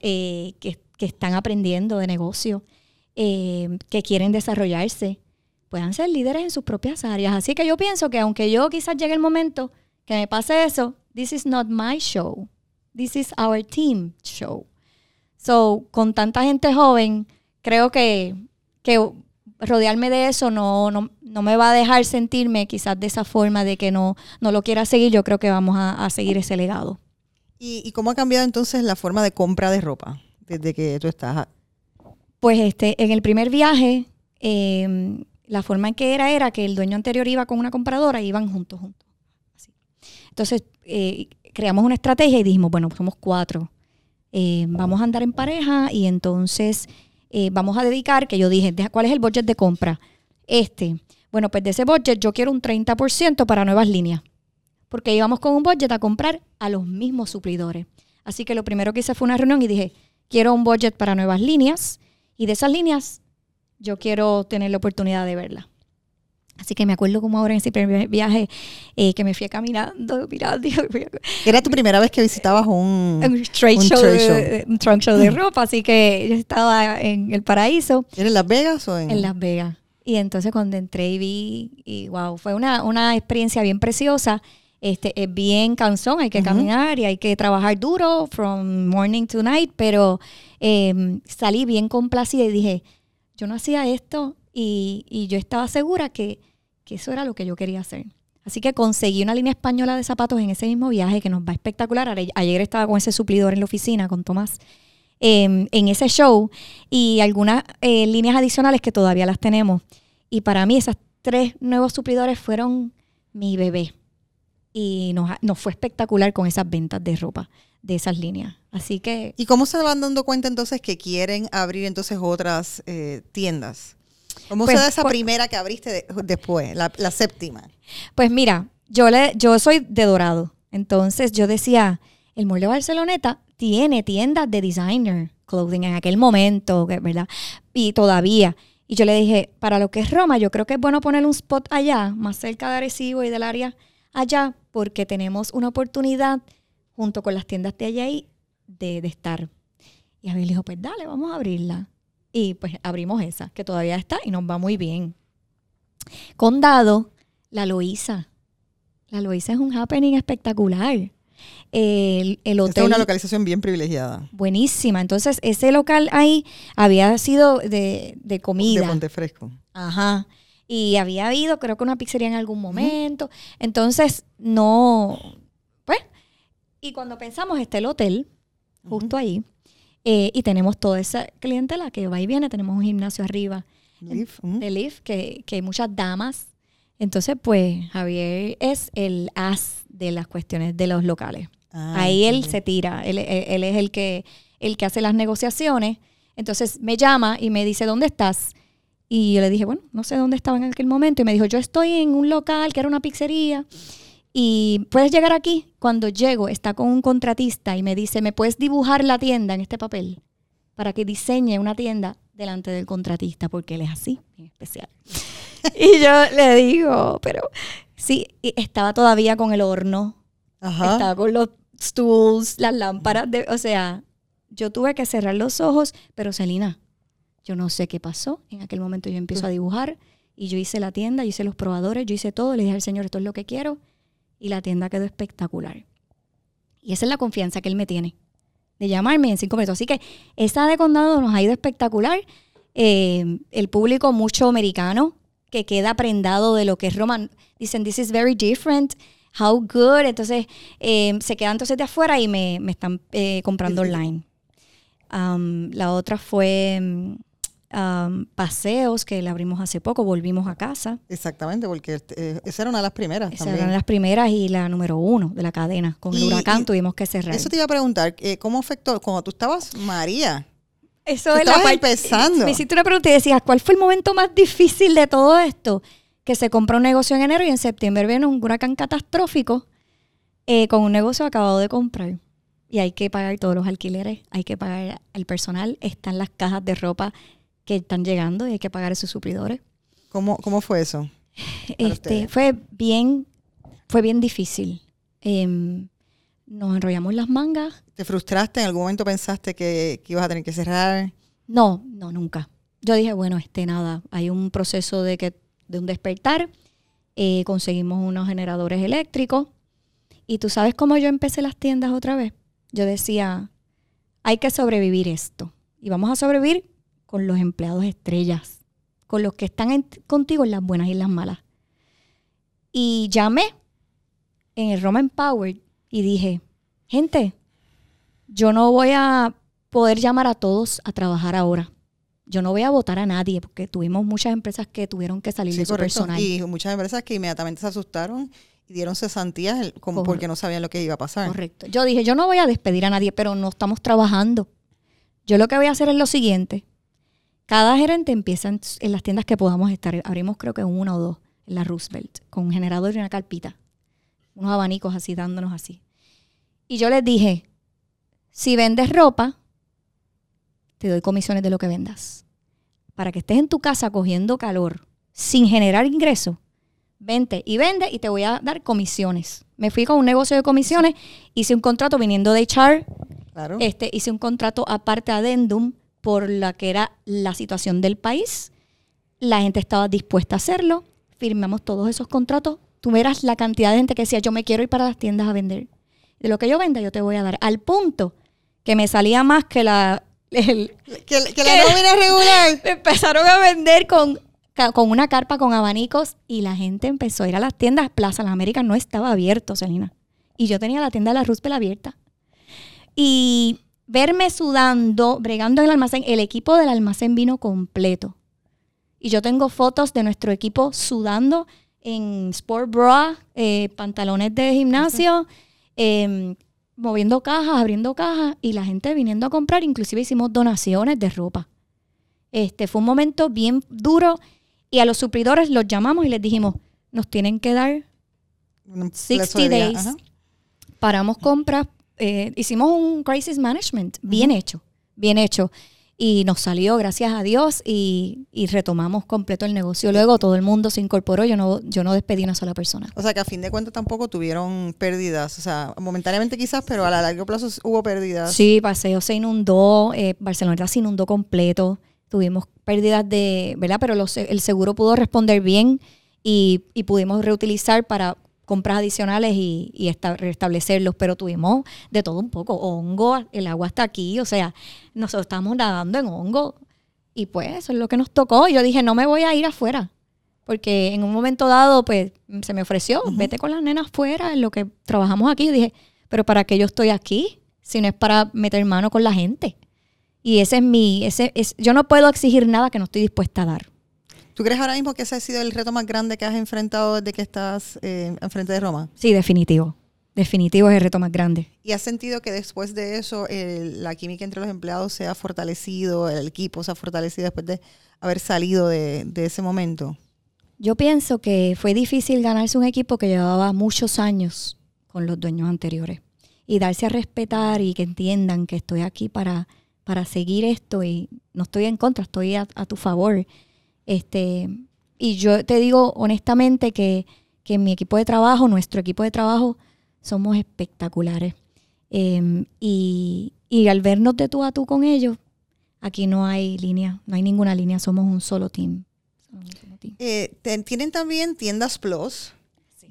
eh, que, están aprendiendo de negocio, eh, que quieren desarrollarse, puedan ser líderes en sus propias áreas. Así que yo pienso que aunque yo quizás llegue el momento que me pase eso, this is not my show. This is our team show. So, con tanta gente joven, creo que, rodearme de eso no, no, me va a dejar sentirme quizás de esa forma de que no, no lo quiera seguir. Yo creo que vamos a, seguir ese legado. ¿Y, y cómo ha cambiado entonces la forma de compra de ropa desde que tú estás? Pues este, en el primer viaje, eh, la forma en que era era que el dueño anterior iba con una compradora y iban juntos, juntos. Así. Entonces, eh, creamos una estrategia y dijimos, bueno, somos cuatro. Eh, vamos a andar en pareja y entonces eh, vamos a dedicar, que yo dije, ¿cuál es el budget de compra? Este. Bueno, pues de ese budget yo quiero un 30% para nuevas líneas. Porque íbamos con un budget a comprar a los mismos suplidores. Así que lo primero que hice fue una reunión y dije, quiero un budget para nuevas líneas y de esas líneas yo quiero tener la oportunidad de verlas. Así que me acuerdo como ahora en ese primer viaje eh, que me fui caminando, mirando, [LAUGHS] Era tu primera vez que visitabas un... un trade Un show, trade de- un trunk show de [LAUGHS] ropa, así que yo estaba en el paraíso, ¿Era en Las Vegas o en...? en Las Vegas. Y entonces cuando entré y vi, y wow, fue una, una experiencia bien preciosa. Este, es bien cansón, hay que caminar y hay que trabajar duro from morning to night, pero eh, salí bien complacida y dije, yo no hacía esto y, y yo estaba segura que, que eso era lo que yo quería hacer. Así que conseguí una línea española de zapatos en ese mismo viaje que nos va espectacular. Ayer estaba con ese suplidor en la oficina, con Tomás, eh, en ese show y algunas eh, líneas adicionales que todavía las tenemos. Y para mí esas tres nuevos suplidores fueron mi bebé. Y nos, nos fue espectacular con esas ventas de ropa de esas líneas. Así que ¿Y cómo se van dando cuenta entonces que quieren abrir entonces otras eh, tiendas? ¿Cómo Pues, se da esa por- primera que abriste de- después, la, la séptima? Pues mira, yo le, yo soy de Dorado. Entonces yo decía, el Mall de Barceloneta tiene tiendas de designer clothing en aquel momento, ¿verdad? Y todavía. Y yo le dije, para lo que es Roma, yo creo que es bueno poner un spot allá, más cerca de Arecibo y del área allá, porque tenemos una oportunidad junto con las tiendas de allá de, de estar. Y Abel dijo, pues dale, vamos a abrirla. Y pues abrimos esa, que todavía está y nos va muy bien. Condado, la Loíza. La Loíza es un happening espectacular. El, el Esta hotel. es una localización bien privilegiada. buenísima. Entonces, ese local ahí había sido de, de comida. De Montefresco. Ajá. Y había habido, creo que una pizzería en algún momento. Entonces, no. Pues. Y cuando pensamos, está el hotel, justo ahí. eh, y tenemos toda esa clientela que va y viene. Tenemos un gimnasio arriba Leaf, de Lyft, que, que hay muchas damas. Entonces, pues, Javier es el as de las cuestiones de los locales. Ah, Ahí él se tira, él, él- él es el que, el que hace las negociaciones. Entonces me llama y me dice, ¿dónde estás? Y yo le dije, bueno, no sé dónde estaba en aquel momento. Y me dijo, yo estoy en un local que era una pizzería. Y puedes llegar aquí. Cuando llego, está con un contratista y me dice, ¿me puedes dibujar la tienda en este papel? Para que diseñe una tienda delante del contratista, porque él es así, bien especial. [LAUGHS] y yo le digo, pero sí, y estaba todavía con el horno Ajá. estaba con los stools, las lámparas, de, o sea, yo tuve que cerrar los ojos, pero Celina, yo no sé qué pasó. En aquel momento yo empiezo a dibujar y yo hice la tienda, yo hice los probadores, yo hice todo, le dije al señor, esto es lo que quiero y la tienda quedó espectacular. Y esa es la confianza que él me tiene, de llamarme en cinco minutos. Así que esa de condado nos ha ido espectacular. Eh, el público mucho americano que queda prendado de lo que es Roma. Dicen, this is very different. How good. Entonces, eh, se quedan entonces de afuera y me, me están eh, comprando online. Um, la otra fue mm, um, paseos que la abrimos hace poco, volvimos a casa. Exactamente, porque eh, esa era una de las primeras Esas también. eran las primeras y la número uno de la cadena. Con el huracán y tuvimos que cerrar. Eso te iba a preguntar, eh, ¿cómo afectó cuando tú estabas María? Eso es la empezando. Me hiciste una pregunta y decías, ¿cuál fue el momento más difícil de todo esto? Que se compró un negocio en enero y en septiembre viene un huracán catastrófico eh, con un negocio acabado de comprar. Y hay que pagar todos los alquileres, hay que pagar el personal, están las cajas de ropa que están llegando y hay que pagar esos suplidores. ¿Cómo, cómo fue eso? [LAUGHS] Este, fue bien, fue bien difícil. Em, nos enrollamos las mangas, ¿Te frustraste? ¿En algún momento pensaste que, que ibas a tener que cerrar? No, no, nunca. Yo dije, bueno, este nada, hay un proceso de que de un despertar, eh, conseguimos unos generadores eléctricos y tú sabes cómo yo empecé las tiendas otra vez. Yo decía, hay que sobrevivir esto y vamos a sobrevivir con los empleados estrellas, con los que están en- contigo en las buenas y en las malas. Y llamé en el Roma Empowered y dije, gente, yo no voy a poder llamar a todos a trabajar ahora. Yo no voy a votar a nadie porque tuvimos muchas empresas que tuvieron que salir Sí, de su correcto. personal. Y muchas empresas que inmediatamente se asustaron y dieron cesantías como porque no sabían lo que iba a pasar. Correcto. Yo dije, yo no voy a despedir a nadie, pero no estamos trabajando. Yo lo que voy a hacer es lo siguiente. Cada gerente empieza en, en las tiendas que podamos estar. Abrimos creo que una o dos en la Roosevelt, con un generador y una carpita. Unos abanicos así, dándonos así. Y yo les dije, si vendes ropa, te doy comisiones de lo que vendas. Para que estés en tu casa cogiendo calor sin generar ingresos, vente y vende y te voy a dar comisiones. Me fui con un negocio de comisiones, hice un contrato viniendo de HR, Claro. este, hice un contrato aparte adendum por la que era la situación del país. La gente estaba dispuesta a hacerlo. Firmamos todos esos contratos. Tú verás la cantidad de gente que decía, yo me quiero ir para las tiendas a vender. De lo que yo venda, yo te voy a dar. Al punto que me salía más que la... el- que, que la nómina regular. me [LAUGHS] empezaron a vender con, con una carpa con abanicos y la gente empezó a ir a las tiendas. Plaza Las Américas no estaba abierto, Selena. Y yo tenía la tienda de la Roosevelt abierta. Y verme sudando, bregando en el almacén, el equipo del almacén vino completo. Y yo tengo fotos de nuestro equipo sudando en sport bra, eh, pantalones de gimnasio, em, moviendo cajas, abriendo cajas y la gente viniendo a comprar. Inclusive hicimos donaciones de ropa. Este fue un momento bien duro y a los suplidores los llamamos y les dijimos, nos tienen que dar Un 60 plazo de días, days. ajá. Paramos compras, eh, hicimos un crisis management bien hecho, bien hecho. Y nos salió, gracias a Dios, y, y retomamos completo el negocio. Luego todo el mundo se incorporó, yo no, yo no despedí una sola persona. O sea que a fin de cuentas tampoco tuvieron pérdidas. O sea, momentáneamente quizás, pero a la largo plazo hubo pérdidas. Sí, Paseo se inundó, eh, Barcelona se inundó completo, tuvimos pérdidas de, ¿verdad? Pero los- el seguro pudo responder bien y, y pudimos reutilizar para compras adicionales y, y esta- restablecerlos, pero tuvimos de todo un poco, hongo, el agua está aquí, o sea, nosotros estamos nadando en hongo y pues eso es lo que nos tocó. Yo dije, no me voy a ir afuera, porque en un momento dado, pues se me ofreció, vete con las nenas afuera, en lo que trabajamos aquí. Yo dije, pero ¿para qué yo estoy aquí? Si no es para meter mano con la gente. Y ese es mi, ese es, yo no puedo exigir nada que no estoy dispuesta a dar. ¿Tú crees ahora mismo que ese ha sido el reto más grande que has enfrentado desde que estás eh, enfrente de Roma? Sí, definitivo. Definitivo es el reto más grande. ¿Y has sentido que después de eso la química entre los empleados se ha fortalecido, el equipo se ha fortalecido después de haber salido de, de ese momento? Yo pienso que fue difícil ganarse un equipo que llevaba muchos años con los dueños anteriores y darse a respetar y que entiendan que estoy aquí para, para seguir esto y no estoy en contra, estoy a, a tu favor. Este, y yo te digo honestamente que, que mi equipo de trabajo, nuestro equipo de trabajo, somos espectaculares. Em, y, y al vernos de tú a tú con ellos, aquí no hay línea, no hay ninguna línea, somos un solo team. Somos un solo team. Eh, tienen también tiendas Plus,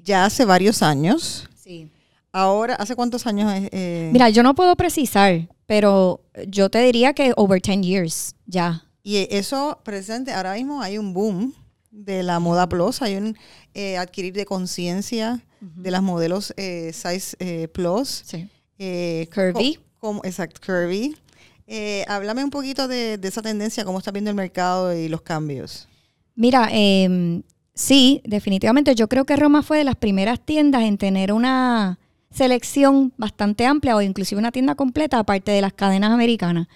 ya hace varios años. Sí. Ahora, ¿hace cuántos años? eh, Mira, yo no puedo precisar, pero yo te diría que over 10 years ya. Y eso, presente, ahora mismo hay un boom de la moda plus, hay un eh, adquirir de conciencia de las modelos eh, size eh, plus. Sí. Curvy. co- como, exacto, curvy. Háblame un poquito de, de esa tendencia, cómo estás viendo el mercado y los cambios. Mira, eh, sí, definitivamente yo creo que Roma fue de las primeras tiendas en tener una selección bastante amplia o inclusive una tienda completa aparte de las cadenas americanas.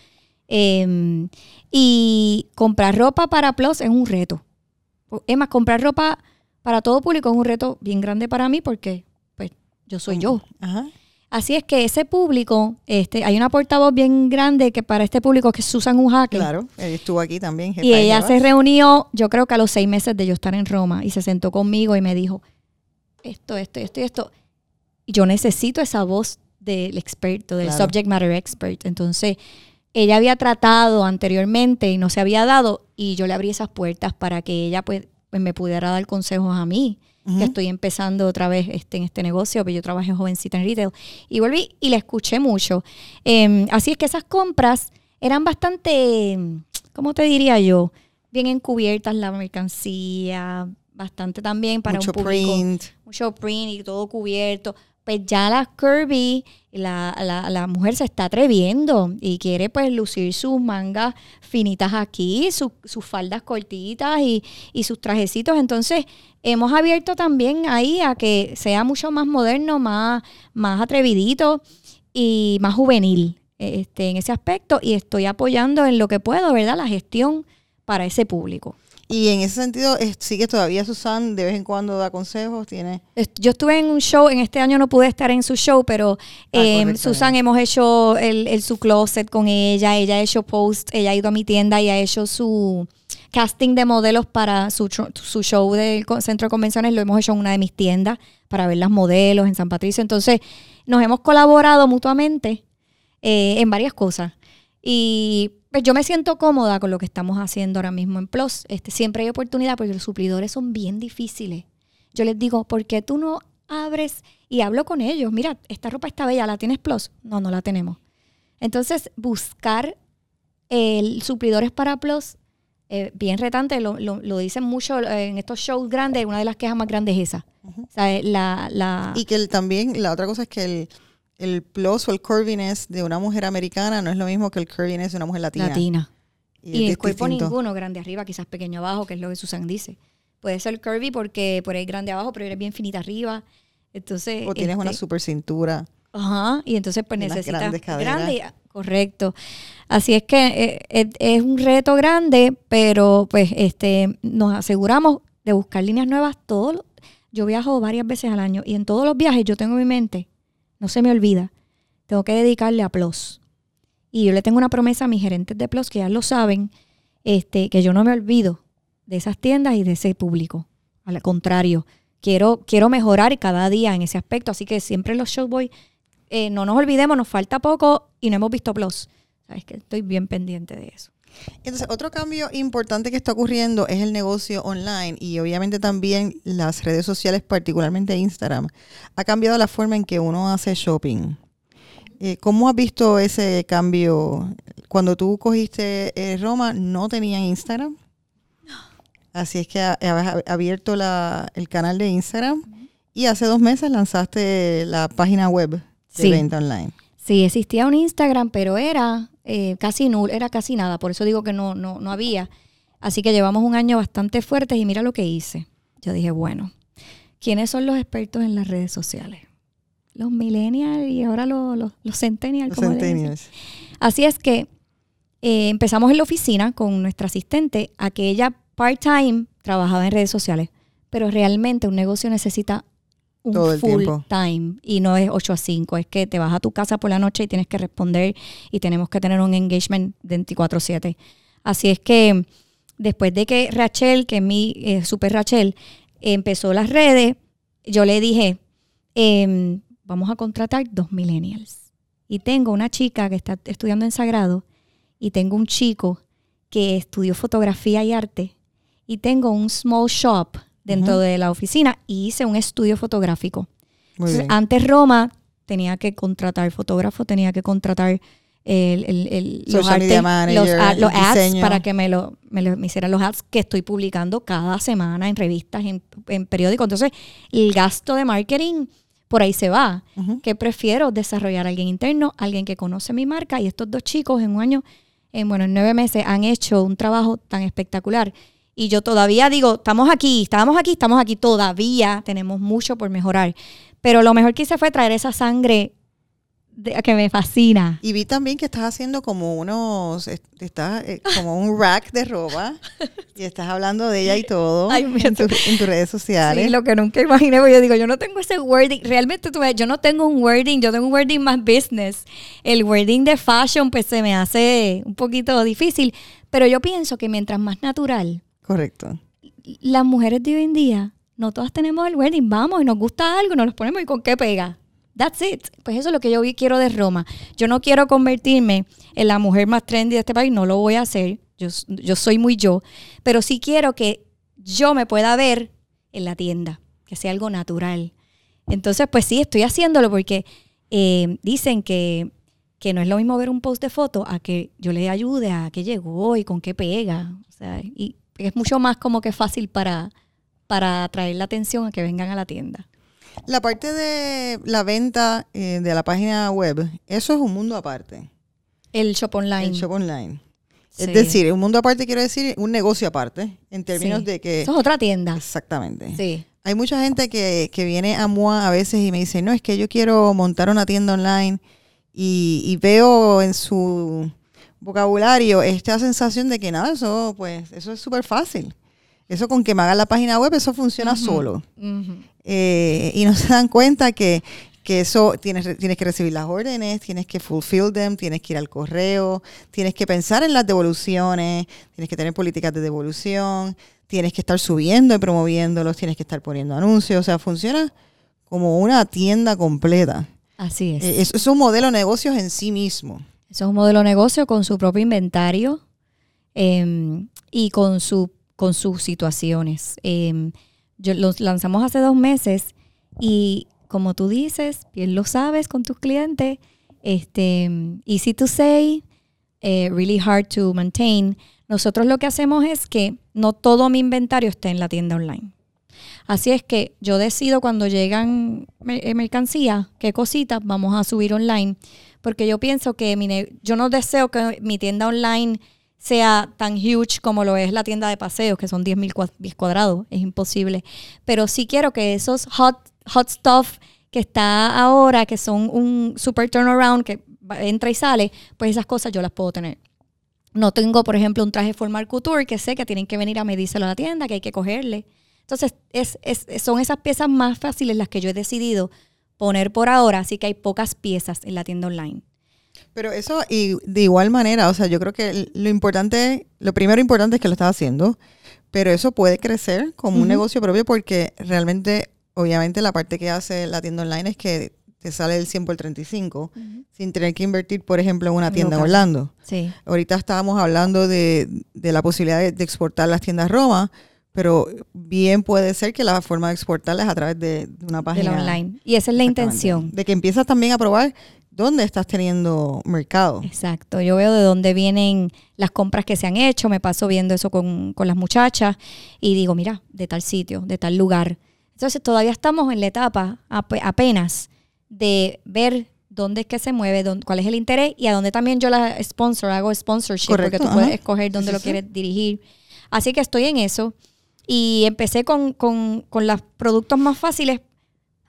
Eh, y comprar ropa para Plus es un reto. Es más, comprar ropa para todo público es un reto bien grande para mí porque pues yo soy yo. Ajá. Así es que ese público, este, hay una portavoz bien grande que para este público que es Susan Ujaque. Claro, eh, estuvo aquí también. jefa Y ella se reunió, yo creo que a los seis meses de yo estar en Roma, y se sentó conmigo y me dijo, esto, esto, esto y esto. Yo necesito esa voz del experto, del Claro. subject matter expert. Entonces, ella había tratado anteriormente y no se había dado, y yo le abrí esas puertas para que ella pues, pues, me pudiera dar consejos a mí, Ujú. que estoy empezando otra vez este, en este negocio, pero yo trabajé jovencita en retail. Y volví y la escuché mucho. Eh, así es que esas compras eran bastante, ¿cómo te diría yo? Bien encubiertas la mercancía, bastante también para Mucho un público. print. Mucho print y todo cubierto. Pues ya la curvy, la, la, la, mujer se está atreviendo y quiere pues lucir sus mangas finitas aquí, sus faldas cortitas y, y, sus trajecitos. Entonces hemos abierto también ahí a que sea mucho más moderno, más, más atrevidito y más juvenil este, en ese aspecto y estoy apoyando en lo que puedo, ¿verdad? La gestión para ese público. Y en ese sentido, sigue todavía Susan, de vez en cuando da consejos, tiene... Yo estuve en un show, en este año no pude estar en su show, pero ah, em, Susan hemos hecho el, su closet con ella, ella ha hecho post, ella ha ido a mi tienda y ha hecho su casting de modelos para su, su show del centro de convenciones, lo hemos hecho en una de mis tiendas para ver las modelos en San Patricio. Entonces, nos hemos colaborado mutuamente eh, en varias cosas. Y pues yo me siento cómoda con lo que estamos haciendo ahora mismo en Plus. Este, siempre hay oportunidad porque los suplidores son bien difíciles. Yo les digo, ¿por qué tú no abres y hablo con ellos? Mira, esta ropa está bella, ¿la tienes Plus? No, no la tenemos. Entonces, buscar el suplidores para Plus, eh, bien retante, lo, lo, dicen mucho en estos shows grandes, una de las quejas más grandes es esa. la, la... Y que también, la otra cosa es que el el plus o el curviness de una mujer americana no es lo mismo que el curviness de una mujer latina. Latina. Y, el cuerpo ninguno, grande arriba, quizás pequeño abajo, que es lo que Susan dice. Puede ser curvy porque por ahí grande abajo, pero eres bien finita arriba. Entonces, o tienes una este super cintura. Ajá, y entonces pues necesitas grande, correcto. Así es que eh, es, un reto grande, pero pues este nos aseguramos de buscar líneas nuevas todos. Yo viajo varias veces al año y en todos los viajes yo tengo en mi mente no se me olvida, tengo que dedicarle a PLOS. Y yo le tengo una promesa a mis gerentes de PLOS, que ya lo saben, este, que yo no me olvido de esas tiendas y de ese público. Al contrario, quiero, quiero mejorar cada día en ese aspecto. Así que siempre los shows voy, eh, no nos olvidemos, nos falta poco y no hemos visto PLOS. Sabes que estoy bien pendiente de eso. Entonces, otro cambio importante que está ocurriendo es el negocio online y obviamente también las redes sociales, particularmente Instagram, ha cambiado la forma en que uno hace shopping. Eh, ¿Cómo has visto ese cambio? Cuando tú cogiste eh, Roma, ¿no tenían Instagram? Así es que habías abierto el canal de Instagram y hace dos meses lanzaste la página web de venta online. Sí, existía un Instagram, pero era eh, casi nul, era casi nada, por eso digo que no, no, no había. Así que llevamos un año bastante fuerte y mira lo que hice. Yo dije, bueno, ¿quiénes son los expertos en las redes sociales? Los millennials y ahora los, los, los centennials. Así es que eh, empezamos en la oficina con nuestra asistente a que ella part-time trabajaba en redes sociales, pero realmente un negocio necesita un full time y no es 8 a 5, es que te vas a tu casa por la noche y tienes que responder y tenemos que tener un engagement 24/7. Así es que después de que Rachel, que es mi eh, super Rachel, empezó las redes, yo le dije, em, vamos a contratar dos millennials. Y tengo una chica que está estudiando en Sagrado y tengo un chico que estudió fotografía y arte y tengo un small shop dentro de la oficina y hice un estudio fotográfico. antes Roma tenía que contratar fotógrafo, tenía que contratar el, los, ads para que me, lo, me, hicieran los ads que estoy publicando cada semana en revistas, en, en periódicos. Entonces, el gasto de marketing por ahí se va. Que prefiero desarrollar a alguien interno, alguien que conoce mi marca y estos dos chicos en un año, en, bueno, en nueve meses han hecho un trabajo tan espectacular y yo todavía digo, estamos aquí, estábamos aquí, estamos aquí, todavía tenemos mucho por mejorar. Pero lo mejor que hice fue traer esa sangre que me fascina. Y vi también que estás haciendo como unos, estás eh, como un rack de ropa [LAUGHS] y estás hablando de ella y todo en, tus redes sociales. Sí, lo que nunca imaginé, yo digo, yo no tengo ese wording, realmente tú ves, yo no tengo un wording, yo tengo un wording más business. El wording de fashion pues se me hace un poquito difícil, pero yo pienso que mientras más natural, Correcto. Las mujeres de hoy en día, no todas tenemos el wedding, vamos y nos gusta algo, nos lo ponemos y con qué pega. That's it. Pues eso es lo que yo quiero de Roma. Yo no quiero convertirme en la mujer más trendy de este país, no lo voy a hacer. Yo, yo soy muy yo, pero sí quiero que yo me pueda ver en la tienda, que sea algo natural. Entonces, pues sí, estoy haciéndolo porque eh, dicen que, que, no es lo mismo ver un post de foto a que yo le ayude a qué llegó y con qué pega. O sea, y es mucho más como que fácil para, para atraer la atención a que vengan a la tienda. La parte de la venta eh, de la página web, eso es un mundo aparte. El shop online. El shop online. Sí. Es decir, un mundo aparte quiero decir un negocio aparte, en términos Sí. de que... Eso es otra tienda. Exactamente. Sí. Hay mucha gente que, que viene a MOA a veces y me dice, no, es que yo quiero montar una tienda online y, y veo en su vocabulario esta sensación de que nada, eso pues eso es súper fácil. Eso con que me hagan la página web, eso funciona solo. Eh, y no se dan cuenta que, que eso tienes, tienes que recibir las órdenes, tienes que fulfill them, tienes que ir al correo, tienes que pensar en las devoluciones, tienes que tener políticas de devolución, tienes que estar subiendo y promoviéndolos, tienes que estar poniendo anuncios, o sea, funciona como una tienda completa. Así es. Eh, es, es un modelo de negocios en sí mismo. Eso es un modelo de negocio con su propio inventario em, y con, su, con sus situaciones. Yo, los lanzamos hace dos meses y como tú dices, bien lo sabes con tus clientes, este, easy to say, eh, really hard to maintain. Nosotros lo que hacemos es que no todo mi inventario está en la tienda online. Así es que yo decido cuando llegan eh, mercancías, qué cositas vamos a subir online, porque yo pienso que mi yo no deseo que mi tienda online sea tan huge como lo es la tienda de paseos, que son 10 mil cuadrados, es imposible. Pero sí quiero que esos hot, hot stuff que está ahora, que son un super turnaround, que entra y sale, pues esas cosas yo las puedo tener. No tengo, por ejemplo, un traje formal couture que sé que tienen que venir a medírselo a la tienda, que hay que cogerle. Entonces, es, es- son esas piezas más fáciles las que yo he decidido poner por ahora, así que hay pocas piezas en la tienda online. Pero eso, y de igual manera, o sea, yo creo que el- lo importante, lo primero importante es que lo estás haciendo, pero eso puede crecer como un negocio propio porque realmente, obviamente, la parte que hace la tienda online es que te sale el 100 por 35 sin tener que invertir, por ejemplo, en una tienda en. Orlando. Sí. Ahorita estábamos hablando de, de la posibilidad de, de exportar las tiendas Roma, pero bien puede ser que la forma de exportarlas es a través de, de una De página la online. Y esa es la intención. De que empiezas también a probar dónde estás teniendo mercado. Exacto. Yo veo de dónde vienen las compras que se han hecho, me paso viendo eso con, con las muchachas y digo, mira, de tal sitio, de tal lugar. Entonces todavía estamos en la etapa ap- apenas de ver dónde es que se mueve, dónde- cuál es el interés y a dónde también yo la sponsor, hago sponsorship, Correcto, porque tú puedes escoger dónde Sí, lo sí, quieres dirigir. Así que estoy en eso y empecé con, con, con los productos más fáciles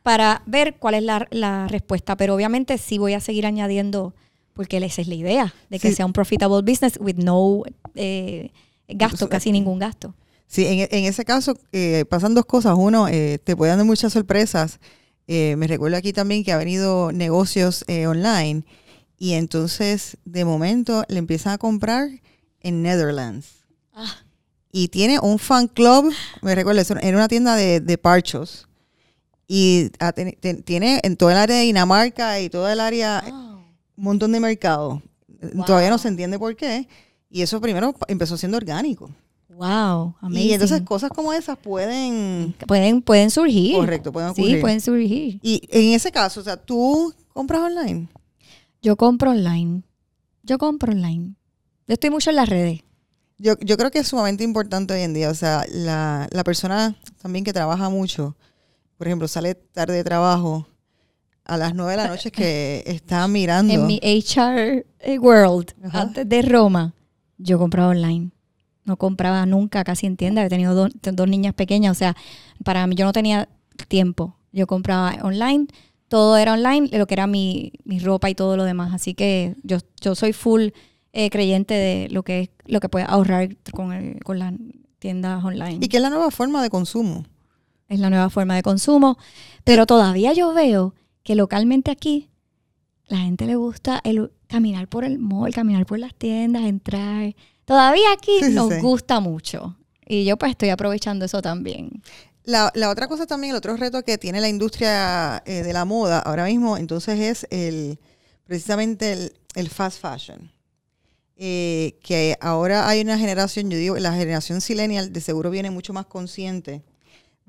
para ver cuál es la, la respuesta. Pero obviamente sí voy a seguir añadiendo, porque esa es la idea, de que Sí. sea un profitable business with no eh, gasto, casi ningún gasto. Sí, en, en ese caso eh, pasan dos cosas. Uno, eh, te pueden dar muchas sorpresas. Eh, me recuerdo aquí también que ha venido negocios eh, online y entonces de momento le empiezan a comprar en Netherlands. Ah. Y tiene un fan club, me recuerdo, era una tienda de, de parchos. Y ten- ten- tiene en toda el área de Dinamarca y toda el área un montón de mercado. Wow. Todavía no se entiende por qué. Y eso primero empezó siendo orgánico. Wow, amazing. Y entonces cosas como esas pueden... pueden, pueden surgir. Correcto, pueden Sí, ocurrir. pueden surgir. Y en ese caso, o sea, tú compras online. Yo compro online. Yo compro online. Yo estoy mucho en las redes. Yo, yo creo que es sumamente importante hoy en día. O sea, la, la persona también que trabaja mucho, por ejemplo, sale tarde de trabajo a las nueve de la noche que [LAUGHS] está mirando. En mi HR World, Ajá. antes de Roma, yo compraba online. No compraba nunca casi en tienda. He tenido dos, dos niñas pequeñas. O sea, para mí yo no tenía tiempo. Yo compraba online. Todo era online, lo que era mi, mi ropa y todo lo demás. Así que yo, yo soy full eh, creyente de lo que es lo que puedes ahorrar con, el- con las tiendas online. Y que es la nueva forma de consumo. es la nueva forma de consumo. Pero todavía yo veo que localmente aquí la gente le gusta el caminar por el mall, caminar por las tiendas, entrar. Todavía aquí sí, nos sí. gusta mucho. Y yo pues estoy aprovechando eso también. La, la otra cosa también, el otro reto que tiene la industria eh, de la moda ahora mismo, entonces es el precisamente el, el fast fashion. Eh, que ahora hay una generación, yo digo, la generación millennial de seguro viene mucho más consciente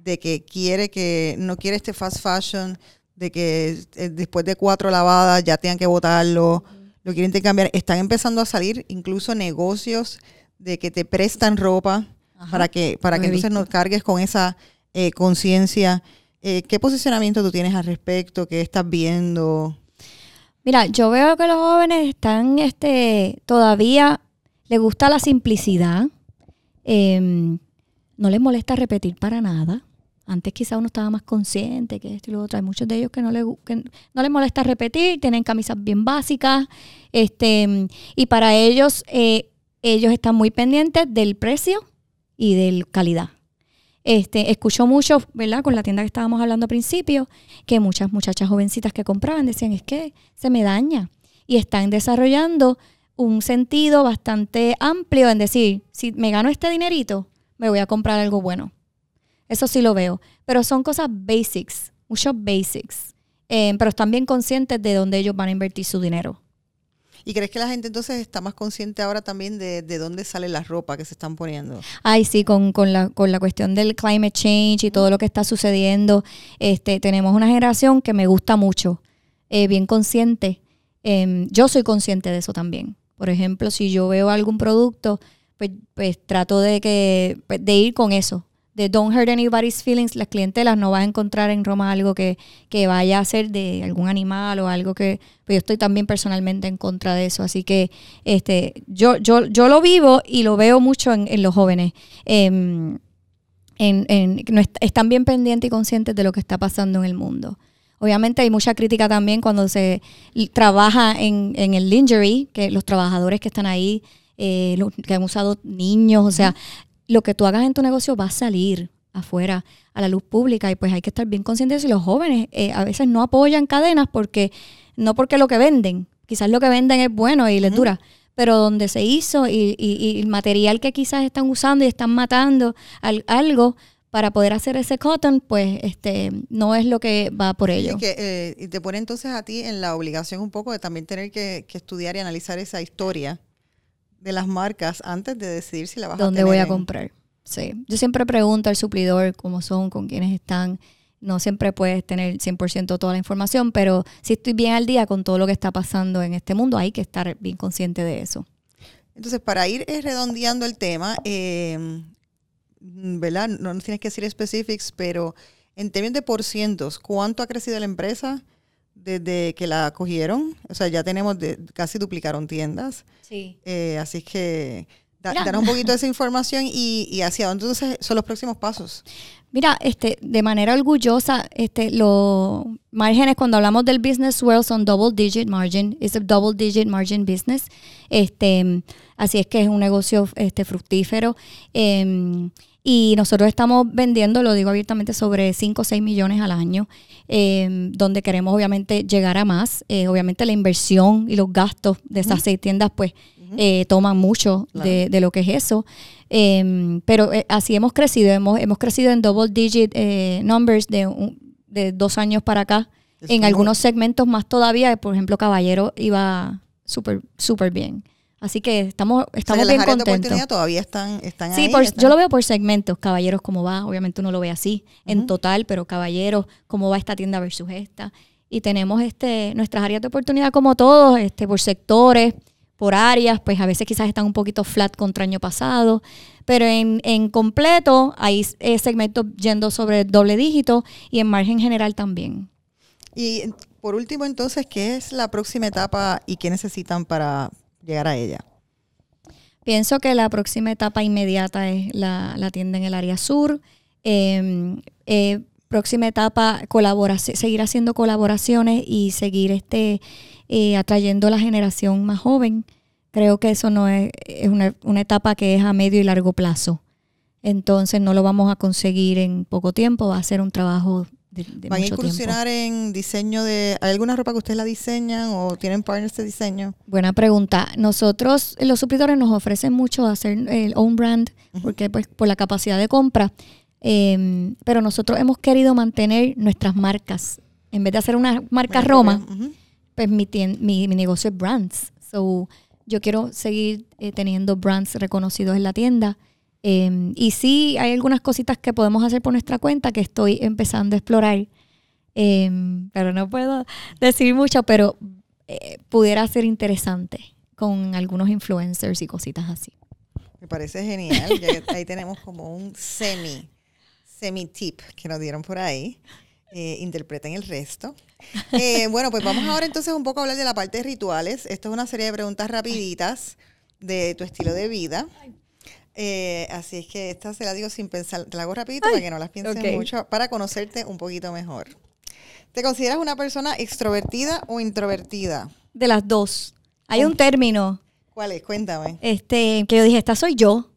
de que quiere que, no quiere este fast fashion, de que eh, después de cuatro lavadas ya tengan que botarlo, lo quieren cambiar. Están empezando a salir incluso negocios de que te prestan ropa Ajá. para que, para que entonces no cargues con esa eh, conciencia. Eh, ¿Qué posicionamiento tú tienes al respecto? ¿Qué estás viendo? Mira, yo veo que los jóvenes están este, todavía, les gusta la simplicidad, em, no les molesta repetir para nada. Antes quizá uno estaba más consciente que esto y lo otro. Hay muchos de ellos que no, les, no les molesta repetir, tienen camisas bien básicas. Este, y para ellos, eh, ellos están muy pendientes del precio y de calidad. Este, escucho mucho, ¿verdad? Con la tienda que estábamos hablando al principio, que muchas muchachas jovencitas que compraban decían, es que se me daña. Y están desarrollando un sentido bastante amplio en decir, si me gano este dinerito, me voy a comprar algo bueno. Eso sí lo veo. Pero son cosas basics, muchos basics. Eh, pero están bien conscientes de dónde ellos van a invertir su dinero. ¿Y crees que la gente entonces está más consciente ahora también de, de dónde sale la ropa que se están poniendo? Ay, sí, con, con, la, con la cuestión del climate change y todo lo que está sucediendo. Este, tenemos una generación que me gusta mucho, eh, bien consciente. Em, yo soy consciente de eso también. Por ejemplo, si yo veo algún producto, pues, pues trato de, que, pues, de ir con eso de Don't Hurt Anybody's Feelings, las clientelas no vas a encontrar en Roma algo que, vaya a ser de algún animal o algo que, pues yo estoy también personalmente en contra de eso, así que este, yo, yo, yo lo vivo y lo veo mucho en, los jóvenes. Em, en, en, están bien pendientes y conscientes de lo que está pasando en el mundo. Obviamente hay mucha crítica también cuando se trabaja en, en el lingerie, que los trabajadores que están ahí, eh, que han usado niños, o sea, lo que tú hagas en tu negocio va a salir afuera a la luz pública y pues hay que estar bien conscientes y los jóvenes eh, a veces no apoyan cadenas porque no porque lo que venden, quizás lo que venden es bueno y les dura, pero donde se hizo y, el material que quizás están usando y están matando algo para poder hacer ese cotton, pues este no es lo que va por ello. Eh, y te pone entonces a ti en la obligación un poco de también tener que, que estudiar y analizar esa historia de las marcas antes de decidir si la vas a ¿Dónde voy a comprar? Sí. Yo siempre pregunto al suplidor cómo son, con quiénes están. No siempre puedes tener 100% toda la información, pero si estoy bien al día con todo lo que está pasando en este mundo, hay que estar bien consciente de eso. Entonces, para ir eh, redondeando el tema, eh, ¿verdad? No tienes que decir specifics, pero en términos de porcientos, ¿cuánto ha crecido la empresa? Desde que la cogieron. O sea, ya tenemos, de, casi duplicaron tiendas. Sí. Eh, así que danos un poquito de esa [LAUGHS] información y, y hacia dónde entonces son los próximos pasos. Mira, este, de manera orgullosa, este, los márgenes cuando hablamos del business world son double digit margin, es a double digit margin business. Este, así es que es un negocio este, fructífero. Eh, y nosotros estamos vendiendo, lo digo abiertamente, sobre 5 o 6 millones al año, eh, donde queremos obviamente llegar a más. Eh, obviamente la inversión y los gastos de esas seis tiendas pues eh, toman mucho de, lo que es eso. Em, pero así hemos crecido, hemos, hemos crecido en double digit numbers de, de dos años para acá. en algunos segmentos más todavía, por ejemplo, Caballero iba súper, súper bien. Así que estamos, estamos bien contentos. todavía están, están sí, yo lo veo por segmentos. Caballeros, cómo va. Obviamente uno lo ve así, en total, pero caballeros, cómo va esta tienda versus esta. Y tenemos este nuestras áreas de oportunidad como todos, este por sectores, por áreas, pues a veces quizás están un poquito flat contra año pasado, pero en, en completo hay eh, segmentos yendo sobre doble dígito y en margen general también. Y por último, entonces, ¿qué es la próxima etapa y qué necesitan para, llegar a ella? Pienso que la próxima etapa inmediata es la, tienda en el área sur. Em, eh, próxima etapa, seguir haciendo colaboraciones y seguir este, eh, atrayendo a la generación más joven. Creo que eso no es, una, una, etapa que es a medio y largo plazo. Entonces no lo vamos a conseguir en poco tiempo, va a ser un trabajo ¿Van a incursionar en diseño de... ¿Hay alguna ropa que ustedes la diseñan o tienen partners de diseño? Buena pregunta. Nosotros, los suplidores nos ofrecen mucho hacer el own brand, porque pues por la capacidad de compra, em, pero nosotros hemos querido mantener nuestras marcas. En vez de hacer una marca Roma, pues mi, mi, negocio es brands. So, yo quiero seguir eh, teniendo brands reconocidos en la tienda. Em, y sí, hay algunas cositas que podemos hacer por nuestra cuenta que estoy empezando a explorar. Em, pero no puedo decir mucho, pero eh, pudiera ser interesante con algunos influencers y cositas así. Me parece genial. ahí tenemos como un semi, semi tip que nos dieron por ahí. eh, interpreten el resto. Eh, bueno, pues vamos ahora entonces un poco a hablar de la parte de rituales. Esto es una serie de preguntas rapiditas de tu estilo de vida. Eh, así es que esta se la digo sin pensar, te la hago rapidito para que no las pienses mucho, para conocerte un poquito mejor. ¿Te consideras una persona extrovertida o introvertida? De las dos. Hay un término ¿Cuál es? Cuéntame. este, que yo dije, esta soy yo.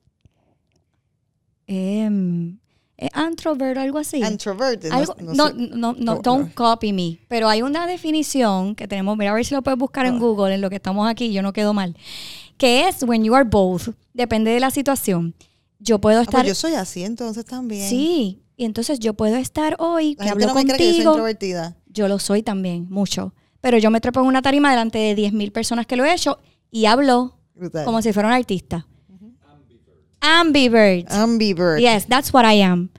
Em, eh, introvert, algo así. Introverted. Algo- no, no, no, no, No, don't copy me. Pero hay una definición que tenemos, mira a ver si lo puedes buscar en. Google, en lo que estamos aquí, yo no quedo mal. Que es when you are both. Depende de la situación. Yo puedo Ah, pues estar. yo soy así entonces también. sí. Y entonces yo puedo estar hoy, La que gente hablo no me cree que yo soy contigo. introvertida. Yo lo soy también, mucho. Pero yo me trepo en una tarima delante de 10.000 personas que lo he hecho y hablo Brutal. como si fuera un artista. Ambivert. Ambivert. Yes, that's what I am.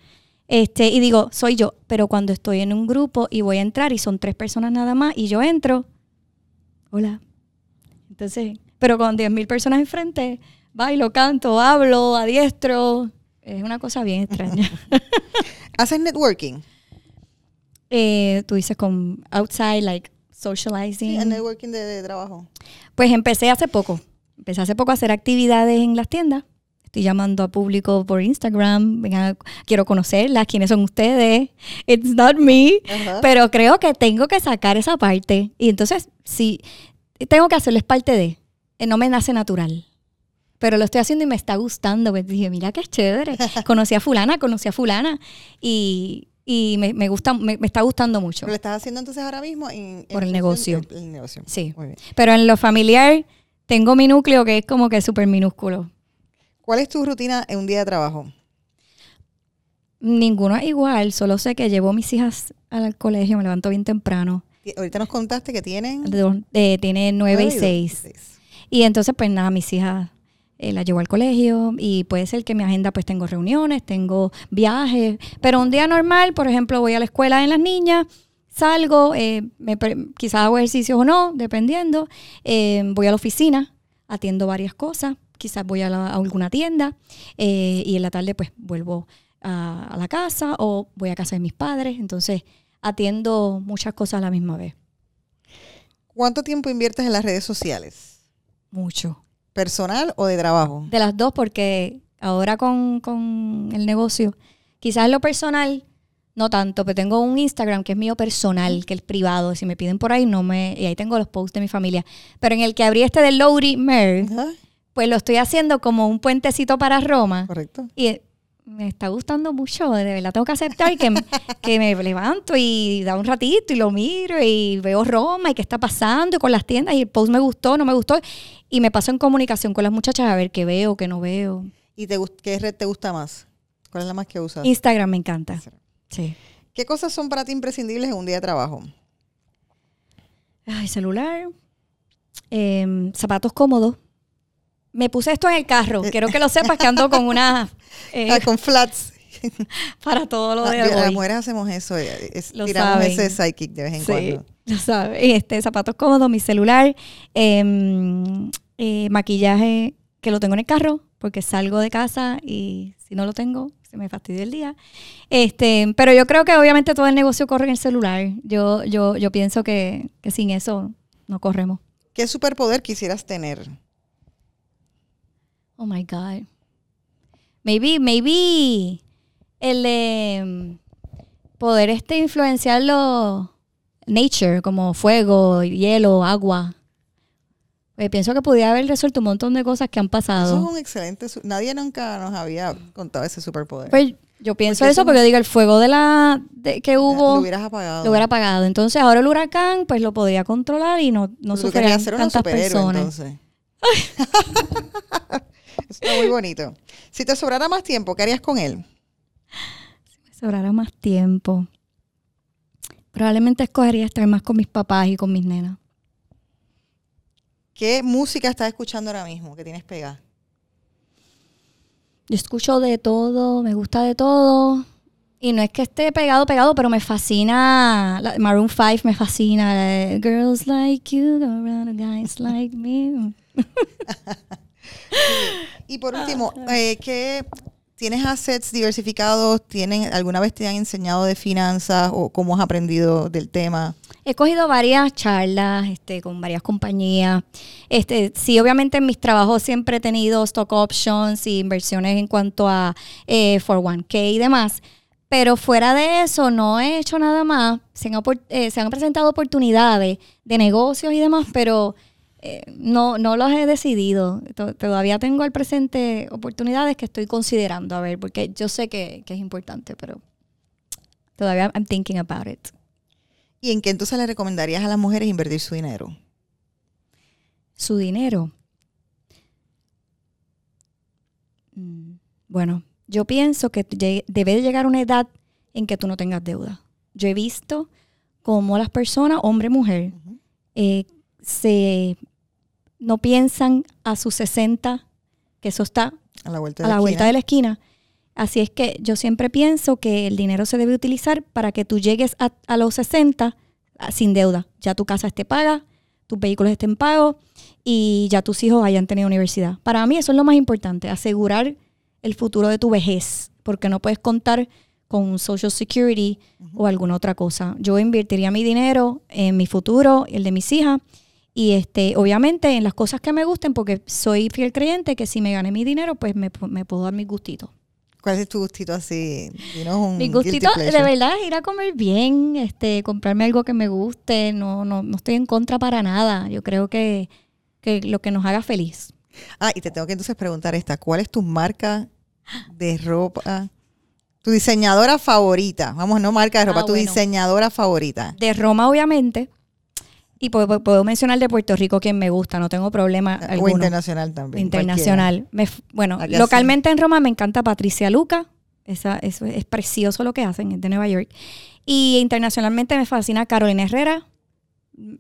Este, y digo, soy yo. Pero cuando estoy en un grupo y voy a entrar y son tres personas nada más y yo entro, hola. Entonces, pero con 10.000 personas enfrente, bailo, canto, hablo, adiestro. Es una cosa bien extraña. [LAUGHS] ¿Haces networking? Eh, tú dices con outside, like socializing. Sí, el networking de, de trabajo. Pues empecé hace poco. Empecé hace poco a hacer actividades en las tiendas. Estoy llamando a público por Instagram. Vengan, quiero conocerlas. ¿Quiénes son ustedes? It's not me. Pero creo que tengo que sacar esa parte. Y entonces, sí, tengo que hacerlo. Es parte de. Eh, No me nace natural. Pero lo estoy haciendo y me está gustando. Pues dije, mira qué chévere. Conocí a fulana, conocí a fulana. Y, y me, me gusta, me, me está gustando mucho. ¿Pero lo estás haciendo entonces ahora mismo? En, en Por el negocio. el negocio. Sí. Muy bien. Pero en lo familiar, tengo mi núcleo que es como que súper minúsculo. ¿Cuál es tu rutina en un día de trabajo? Ninguno es igual, solo sé que llevo a mis hijas al colegio, me levanto bien temprano. Ahorita nos contaste que tienen... De eh, tiene nueve y seis. Y entonces, pues nada, mis hijas eh, las llevo al colegio y puede ser que mi agenda pues tengo reuniones, tengo viajes, pero un día normal, por ejemplo, voy a la escuela en las niñas, salgo, eh, quizás hago ejercicios o no, dependiendo, eh, voy a la oficina, atiendo varias cosas, quizás voy a, la- alguna tienda eh, y en la tarde pues vuelvo a, a la casa o voy a casa de mis padres, entonces atiendo muchas cosas a la misma vez, ¿Cuánto tiempo inviertes en las redes sociales? Mucho. ¿Personal o de trabajo? De las dos, porque ahora con, con el negocio, quizás en lo personal, no tanto, pero tengo un Instagram que es mío personal, que es privado. Si me piden por ahí, no me. Y ahí tengo los posts de mi familia. Pero en el que abrí este de Lowry Mer, pues lo estoy haciendo como un puentecito para Roma. Correcto. Y me está gustando mucho, de verdad tengo que aceptar que, [LAUGHS] que me levanto y da un ratito y lo miro y veo Roma y qué está pasando y con las tiendas y el post me gustó, no me gustó y me paso en comunicación con las muchachas a ver qué veo, qué no veo. ¿Y te, qué red te gusta más? ¿Cuál es la más que usas? Instagram me encanta. Sí. ¿Qué cosas son para ti imprescindibles en un día de trabajo? Ay, celular, em, zapatos cómodos. Me puse esto en el carro. Quiero que lo sepas que ando con una [LAUGHS] eh, Ah, con flats. [LAUGHS] para todo lo Ah, de las hoy. mujeres hacemos eso. eh, es- Lo tiramos saben. ese sidekick de vez en Sí, cuando. ya sabes. Este, zapatos cómodos, mi celular, em, eh, maquillaje que lo tengo en el carro porque salgo de casa y si no lo tengo se me fastidia el día. Este, pero yo creo que obviamente todo el negocio corre en el celular. Yo, yo, yo pienso que, que sin eso no corremos. ¿Qué superpoder quisieras tener? Oh my God. Maybe, maybe el de poder este influenciarlo nature, como fuego, hielo, agua. Eh, pienso que pudiera haber resuelto un montón de cosas que han Eso pasado. es un excelente. Nadie nunca nos había contado ese superpoder. Pues yo pienso Porque eso eso- porque digo, el fuego de la de, que hubo Lo hubieras apagado. lo hubiera apagado. Entonces ahora el huracán pues lo podría controlar y no, no sufrirían tantas personas. entonces. [LAUGHS] [LAUGHS] Está muy bonito. Si te sobrara más tiempo, ¿qué harías con él? Me sobrara más tiempo. Probablemente escogería estar más con mis papás y con mis nenas. ¿Qué música estás escuchando ahora mismo que tienes pegada? Yo escucho de todo, me gusta de todo. Y no es que esté pegado, pegado, pero me fascina. la- Maroon 5 me fascina. de, Girls like you, go around guys like me. [LAUGHS] Y por último, eh, ¿qué, ¿Tienes assets diversificados? ¿Tienen, ¿Alguna vez te han enseñado de finanzas o cómo has aprendido del tema? He cogido varias charlas este, con varias compañías. Este, sí, obviamente en mis trabajos siempre he tenido stock options y inversiones en cuanto a eh, 401k y demás. Pero fuera de eso, no he hecho nada más. Se han, eh, se han presentado oportunidades de negocios y demás, pero eh, no, no los he decidido. Todavía tengo al presente oportunidades que estoy considerando, a ver, porque yo sé que, es importante, pero todavía I'm thinking about it. ¿Y en qué entonces le recomendarías a las mujeres invertir su dinero? Su dinero. Mm, bueno, yo pienso que debe llegar una edad en que tú no tengas deuda. Yo he visto cómo las personas, hombre, mujer, eh, se no piensan a sus 60, que eso está a la vuelta de, la, vuelta de la esquina. Así es que yo siempre pienso que el dinero se debe utilizar para que tú llegues a, los 60 sin deuda. Ya tu casa esté paga, tus vehículos estén pagos y ya tus hijos hayan tenido universidad. Para mí eso es lo más importante, asegurar el futuro de tu vejez, porque no puedes contar con Social Security o alguna otra cosa. Yo invertiría mi dinero en mi futuro, el de mis hijas, y este, obviamente en las cosas que me gusten, porque soy fiel creyente que si me gane mi dinero, pues me, puedo dar mis gustitos. ¿Cuál es tu gustito así? mi gustito de verdad es ir a comer bien, este, comprarme algo que me guste, no, no, no estoy en contra para nada. Yo creo que, que lo que nos haga feliz. Ah, y te tengo que entonces preguntar esta, ¿cuál es tu marca de ropa? Tu diseñadora favorita. Vamos, no marca de ropa, ah, tu diseñadora favorita. De Roma, obviamente. Y puedo, mencionar de Puerto Rico quien me gusta, no tengo problema o internacional también. Internacional. bueno, localmente en Roma me encanta Patricia Luca. Esa, es, es precioso lo que hacen, es de Nueva York. Y internacionalmente me fascina Carolina Herrera.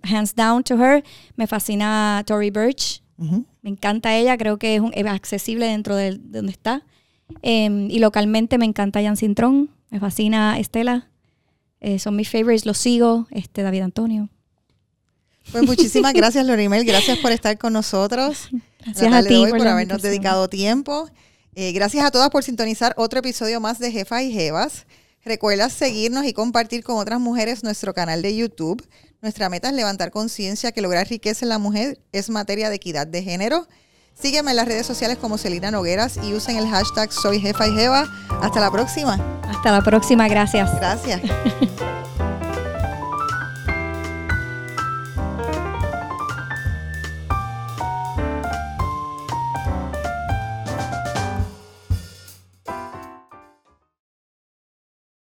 Hands down to her. Me fascina Tori Birch. Me encanta ella, creo que es, accesible dentro de, donde está. Em, y localmente me encanta Jan Cintrón. Me fascina Estela. Eh, son mis favorites, los sigo. Este, David Antonio. Pues muchísimas gracias, Lorimel. Gracias por estar con nosotros. [LAUGHS] Gracias a ti por, habernos dedicado tiempo. Eh, gracias a todas por sintonizar otro episodio más de Jefa y Jevas. Recuerda seguirnos y compartir con otras mujeres nuestro canal de YouTube. Nuestra meta es levantar conciencia que lograr riqueza en la mujer es materia de equidad de género. Sígueme en las redes sociales como Celina Nogueras y usen el hashtag Soy Jefa y Jeva. Hasta la próxima. Hasta la próxima, gracias. Gracias. [LAUGHS]